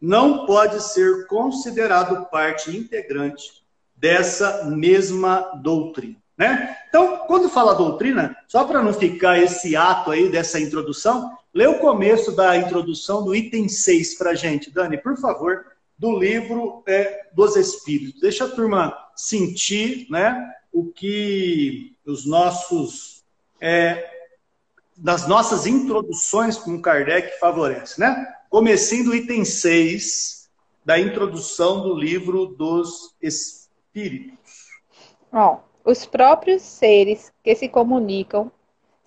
não pode ser considerado parte integrante dessa mesma doutrina. Né? Então, quando fala doutrina, só para não ficar esse ato aí dessa introdução, lê o começo da introdução do item 6 para a gente. Dani, por favor, do livro é, dos Espíritos. Deixa a turma sentir né, o que os nossos. É, das nossas introduções com Kardec favorece, né? Comecinho do item 6 da introdução do livro dos Espíritos. Bom, os próprios seres que se comunicam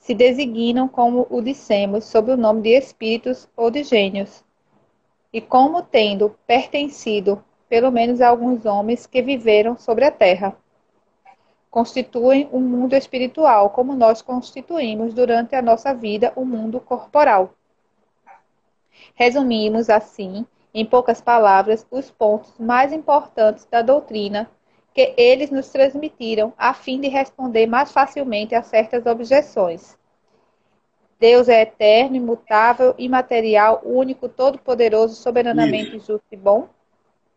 se designam, como o dissemos, sob o nome de espíritos ou de gênios, e como tendo pertencido, pelo menos a alguns homens que viveram sobre a terra. Constituem um mundo espiritual, como nós constituímos durante a nossa vida o um mundo corporal. Resumimos, assim, em poucas palavras, os pontos mais importantes da doutrina que eles nos transmitiram a fim de responder mais facilmente a certas objeções. Deus é eterno, imutável, imaterial, único, todo-poderoso, soberanamente Isso. justo e bom?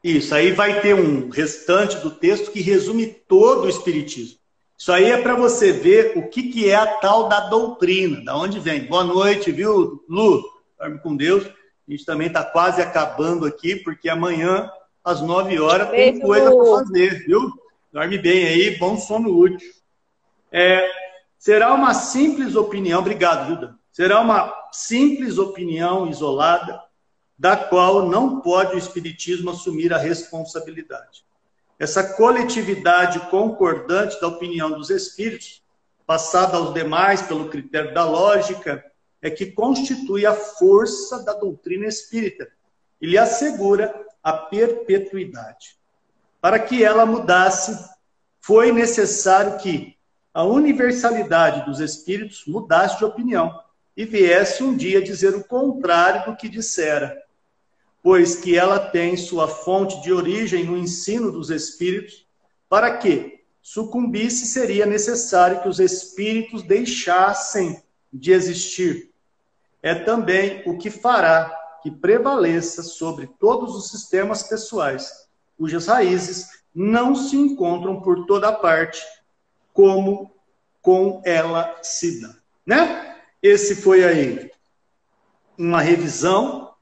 Isso, aí vai ter um restante do texto que resume todo o Espiritismo. Isso aí é para você ver o que, que é a tal da doutrina, da onde vem. Boa noite, viu, Lu? Dorme com Deus. A gente também está quase acabando aqui, porque amanhã às 9 horas Beijo. tem coisa para fazer, viu? Dorme bem aí, bom sono útil. É, será uma simples opinião, obrigado, Duda. Será uma simples opinião isolada, da qual não pode o Espiritismo assumir a responsabilidade. Essa coletividade concordante da opinião dos espíritos, passada aos demais pelo critério da lógica, é que constitui a força da doutrina espírita e lhe assegura a perpetuidade. Para que ela mudasse, foi necessário que a universalidade dos espíritos mudasse de opinião e viesse um dia dizer o contrário do que dissera, pois que ela tem sua fonte de origem no ensino dos espíritos, para que sucumbisse seria necessário que os espíritos deixassem de existir. É também o que fará que prevaleça sobre todos os sistemas pessoais, cujas raízes não se encontram por toda parte, como com ela se dá. Né? Esse foi aí uma revisão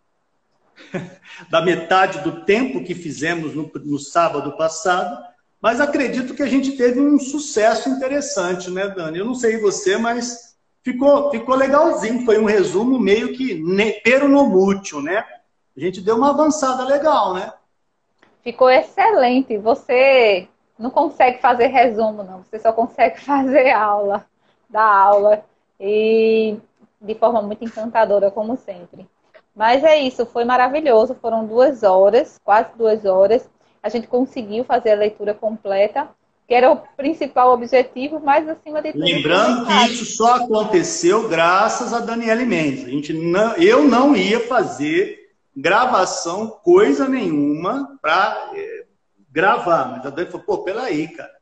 da metade do tempo que fizemos no, no, sábado passado, mas acredito que a gente teve um sucesso interessante, né, Dani? Eu não sei você, mas ficou, ficou legalzinho. Foi um resumo meio que peronomútil, né? A gente deu uma avançada legal, né? Ficou excelente. Você não consegue fazer resumo, não. Você só consegue fazer aula, dar aula. E de forma muito encantadora, como sempre. Mas é isso, foi maravilhoso. Foram duas horas, quase duas horas. A gente conseguiu fazer a leitura completa que era o principal objetivo, mas acima de tudo. Lembrando que isso só aconteceu graças a Daniele Mendes. A gente não, eu não ia fazer gravação, coisa nenhuma, para é, gravar. Mas a Dani falou, pô, peraí, cara.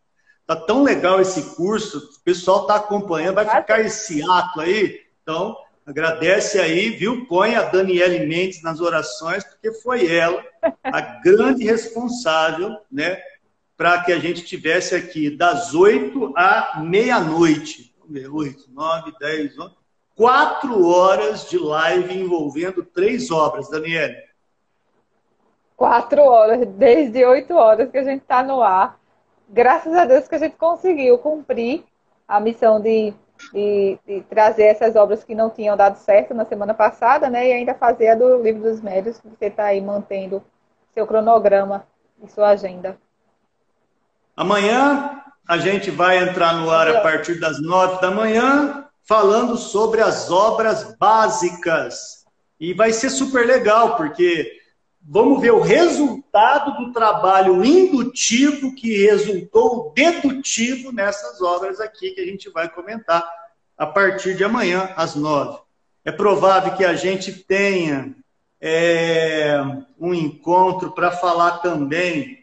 Tá tão legal esse curso, o pessoal tá acompanhando, vai ficar esse ato aí. Então, agradece aí, viu? Põe a Daniele Mendes nas orações, porque foi ela a grande responsável, né? Para que a gente tivesse aqui das 8 à meia-noite. 8, 9, 10, 11. Quatro horas de live envolvendo três obras, Daniele. Quatro horas, desde oito horas que a gente está no ar. Graças a Deus que a gente conseguiu cumprir a missão de, de, de, trazer essas obras que não tinham dado certo na semana passada, né? E ainda fazer a do Livro dos Médios, que você está aí mantendo seu cronograma e sua agenda. Amanhã a gente vai entrar no ar a partir das nove da manhã, falando sobre as obras básicas. E vai ser super legal, porque vamos ver o resultado do trabalho indutivo que resultou dedutivo nessas obras aqui que a gente vai comentar a partir de amanhã, às nove. É provável que a gente tenha é, um encontro para falar também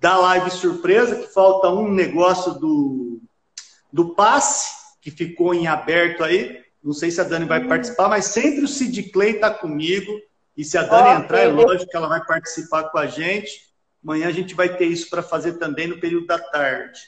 da live surpresa, que falta um negócio do, do passe, que ficou em aberto aí. Não sei se a Dani vai participar, mas sempre o Sid Clay está comigo. E se a Dani okay. entrar, é lógico que ela vai participar com a gente. Amanhã a gente vai ter isso para fazer também no período da tarde.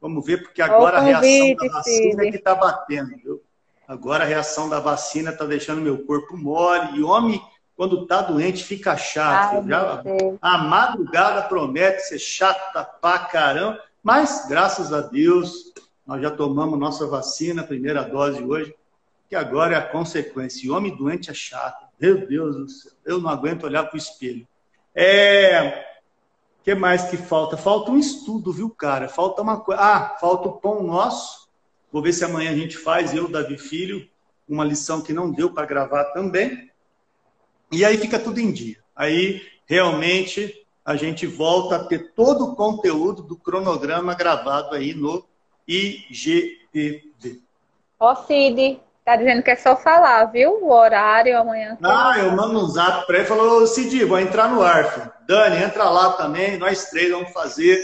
Vamos ver, porque agora convite, a reação da vacina é que está batendo, viu? Agora a reação da vacina está deixando meu corpo mole. E homem, quando está doente, fica chato. Ai, Já, a madrugada promete ser chata pra caramba, mas graças a Deus, nós já tomamos nossa vacina, primeira dose hoje, que agora é a consequência. E homem doente é chato. Meu Deus do céu, eu não aguento olhar para o espelho. É. O que mais que falta? Falta um estudo, viu, cara? Falta uma coisa. Ah, falta o pão nosso. Vou ver se amanhã a gente faz, eu, Davi Filho, uma lição que não deu para gravar também. E aí fica tudo em dia. Aí realmente a gente volta a ter todo o conteúdo do cronograma gravado aí no IGTV. Ó, Cid, tá dizendo que é só falar, viu? O horário amanhã. Ah, eu mando um zap para ele e falou, Cid, vou entrar no ar, filho. Dani, entra lá também, nós três vamos fazer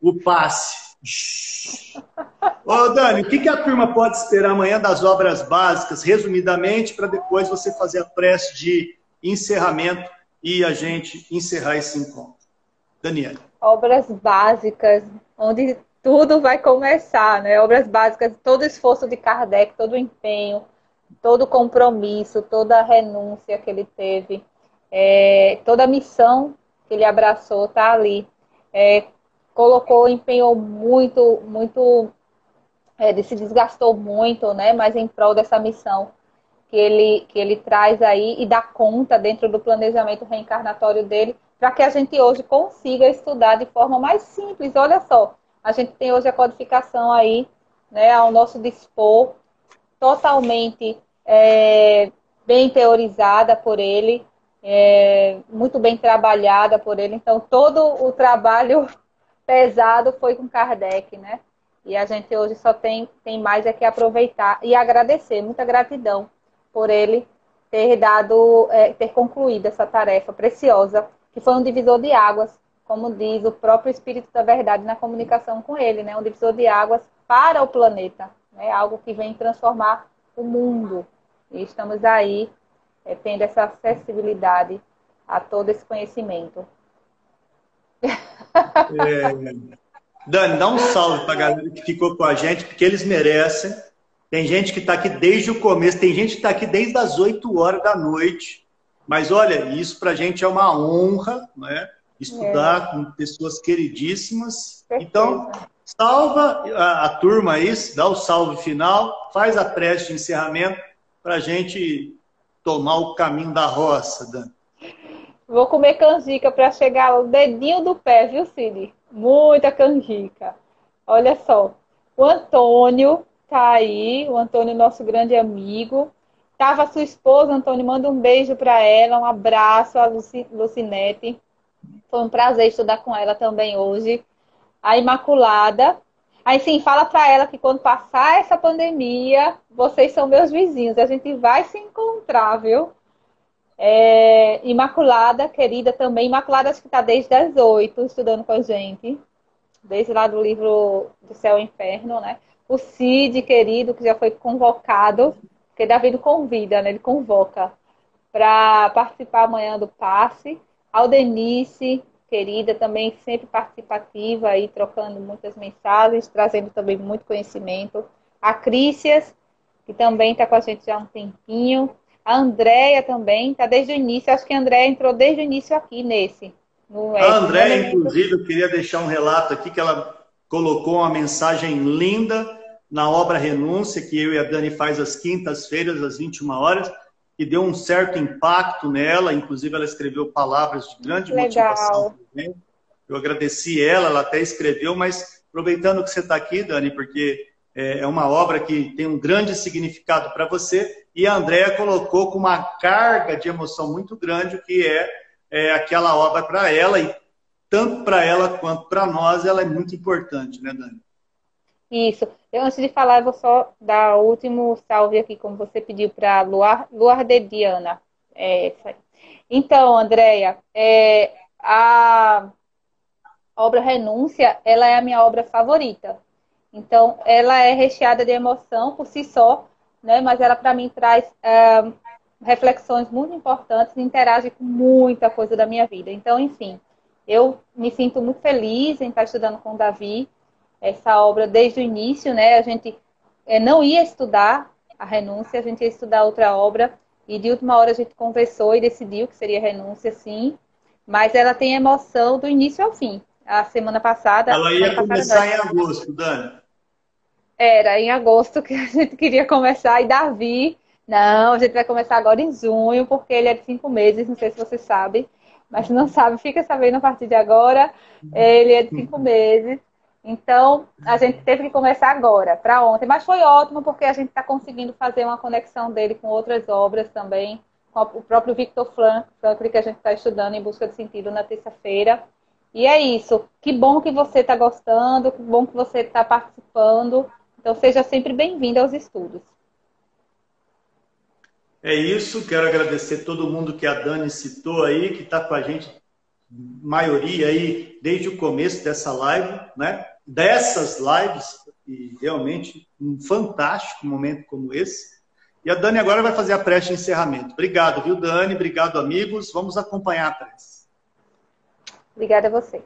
o passe. Ô, Dani, o que, que a turma pode esperar amanhã das obras básicas, resumidamente, para depois você fazer a prece de encerramento e a gente encerrar esse encontro. Daniela. Obras básicas, onde tudo vai começar, né? Obras básicas, todo esforço de Kardec, todo empenho, todo compromisso, toda renúncia que ele teve, é, toda missão que ele abraçou está ali. É, colocou, empenhou muito, muito, é, ele se desgastou muito, né? Mas em prol dessa missão que ele, que ele traz aí e dá conta dentro do planejamento reencarnatório dele, para que a gente hoje consiga estudar de forma mais simples. Olha só, a gente tem hoje a codificação aí, né, ao nosso dispor, totalmente é, bem teorizada por ele, é, muito bem trabalhada por ele. Então, todo o trabalho pesado foi com Kardec, né? E a gente hoje só tem, tem mais é que aproveitar e agradecer, muita gratidão por ele ter dado, é, ter concluído essa tarefa preciosa, que foi um divisor de águas, como diz o próprio Espírito da Verdade na comunicação com ele, né? Um divisor de águas para o planeta, né? Algo que vem transformar o mundo. E estamos aí é, tendo essa acessibilidade a todo esse conhecimento. É... Dani, dá um salve para a galera que ficou com a gente, porque eles merecem. Tem gente que está aqui desde o começo, tem gente que está aqui desde as 8 horas da noite. Mas olha, isso para a gente é uma honra, né? Estudar é. com pessoas queridíssimas. Então, salva a, a, turma aí, dá o salve final, faz a prece de encerramento para a gente tomar o caminho da roça, Dan. Vou comer canjica para chegar ao dedinho do pé, viu, Cid? Muita canjica. Olha só, o Antônio tá aí, o Antônio, nosso grande amigo. Tava sua esposa, Antônio, manda um beijo para ela, um abraço a Luci, Lucinete. Foi um prazer estudar com ela também hoje. A Imaculada. Aí sim, fala para ela que quando passar essa pandemia, vocês são meus vizinhos. A gente vai se encontrar, viu? É, Imaculada, querida também. Imaculada, acho que está desde as oito estudando com a gente. Desde lá do livro do Céu e Inferno, né? O Cid, querido, que já foi convocado, porque Davi convida, né? Ele convoca para participar amanhã do passe. Aldenice, querida, também sempre participativa aí, trocando muitas mensagens, trazendo também muito conhecimento. A Crícias, que também está com a gente já há um tempinho. A Andréia também, está desde o início. Acho que a Andréia entrou desde o início aqui nesse. No, a Andréia, inclusive, eu queria deixar um relato aqui que ela colocou uma mensagem linda na obra Renúncia, que eu e a Dani faz às quintas-feiras, às 21 horas, e deu um certo impacto nela, inclusive ela escreveu palavras de grande Legal. motivação. Também. Eu agradeci ela, ela até escreveu, mas aproveitando que você está aqui, Dani, porque é, é uma obra que tem um grande significado para você, e a Andrea colocou com uma carga de emoção muito grande o que é, é aquela obra para ela, e tanto para ela quanto para nós, ela é muito importante, né, Dani? Isso. Eu, antes de falar, eu vou só dar o último salve aqui, como você pediu, para Luar, Luar de Diana. É, então, Andréia, é, a obra Renúncia, ela é a minha obra favorita. Então, ela é recheada de emoção por si só, né? mas ela, para mim, traz é, reflexões muito importantes e interage com muita coisa da minha vida. Então, enfim, eu me sinto muito feliz em estar estudando com o Davi, essa obra desde o início, né? A gente é, não ia estudar a renúncia, a gente ia estudar outra obra, E de última hora a gente conversou e decidiu que seria renúncia, sim. Mas ela tem emoção do início ao fim. A semana passada. Ela ia começar em agosto, Dani. Era em agosto que a gente queria começar. E Davi, não, a gente vai começar agora em junho, porque ele é de cinco meses, não sei se você sabe. Mas se não sabe, fica sabendo a partir de agora. Ele é de cinco meses. Então, a gente teve que começar agora, para ontem. Mas foi ótimo, porque a gente está conseguindo fazer uma conexão dele com outras obras também, com o próprio Victor Frankl, que a gente está estudando em busca de sentido na terça-feira. E é isso. Que bom que você está gostando, que bom que você está participando. Então, seja sempre bem-vindo aos estudos. É isso. Quero agradecer todo mundo que a Dani citou aí, que está com a gente maioria aí desde o começo dessa live, né? Dessas lives, e realmente um fantástico momento como esse. E a Dani agora vai fazer a prece de encerramento. Obrigado, viu, Dani? Obrigado, amigos. Vamos acompanhar a prece. Obrigada a você.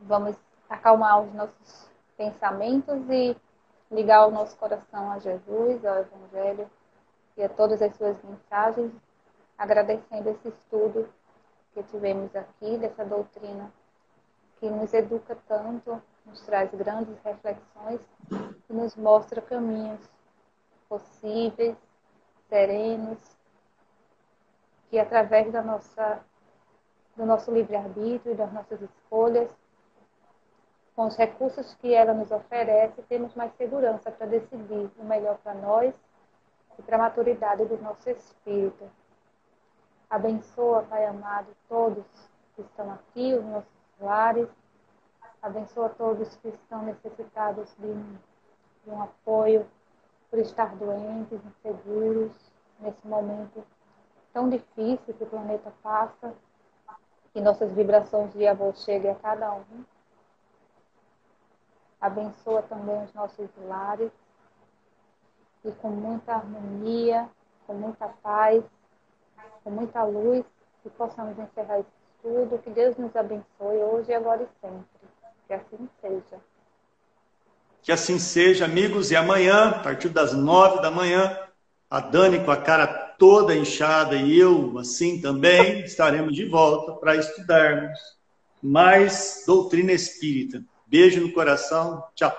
Vamos acalmar os nossos pensamentos e ligar o nosso coração a Jesus, ao Evangelho e a todas as suas mensagens agradecendo esse estudo que tivemos aqui, dessa doutrina que nos educa tanto, nos traz grandes reflexões e nos mostra caminhos possíveis, serenos, que através da nossa, do nosso livre-arbítrio e das nossas escolhas, com os recursos que ela nos oferece, temos mais segurança para decidir o melhor para nós e para a maturidade do nosso espírito. Abençoa, Pai amado, todos que estão aqui, os nossos lares. Abençoa todos que estão necessitados de um, de um apoio por estar doentes, inseguros, nesse momento tão difícil que o planeta passa. Que nossas vibrações de amor cheguem a cada um. Abençoa também os nossos lares e com muita harmonia, com muita paz, com muita luz, que possamos encerrar esse estudo, que Deus nos abençoe hoje, agora e sempre. Que assim seja. Que assim seja, amigos, e amanhã, a partir das nove da manhã, a Dani com a cara toda inchada e eu assim também, estaremos de volta para estudarmos mais doutrina espírita. Beijo no coração, tchau.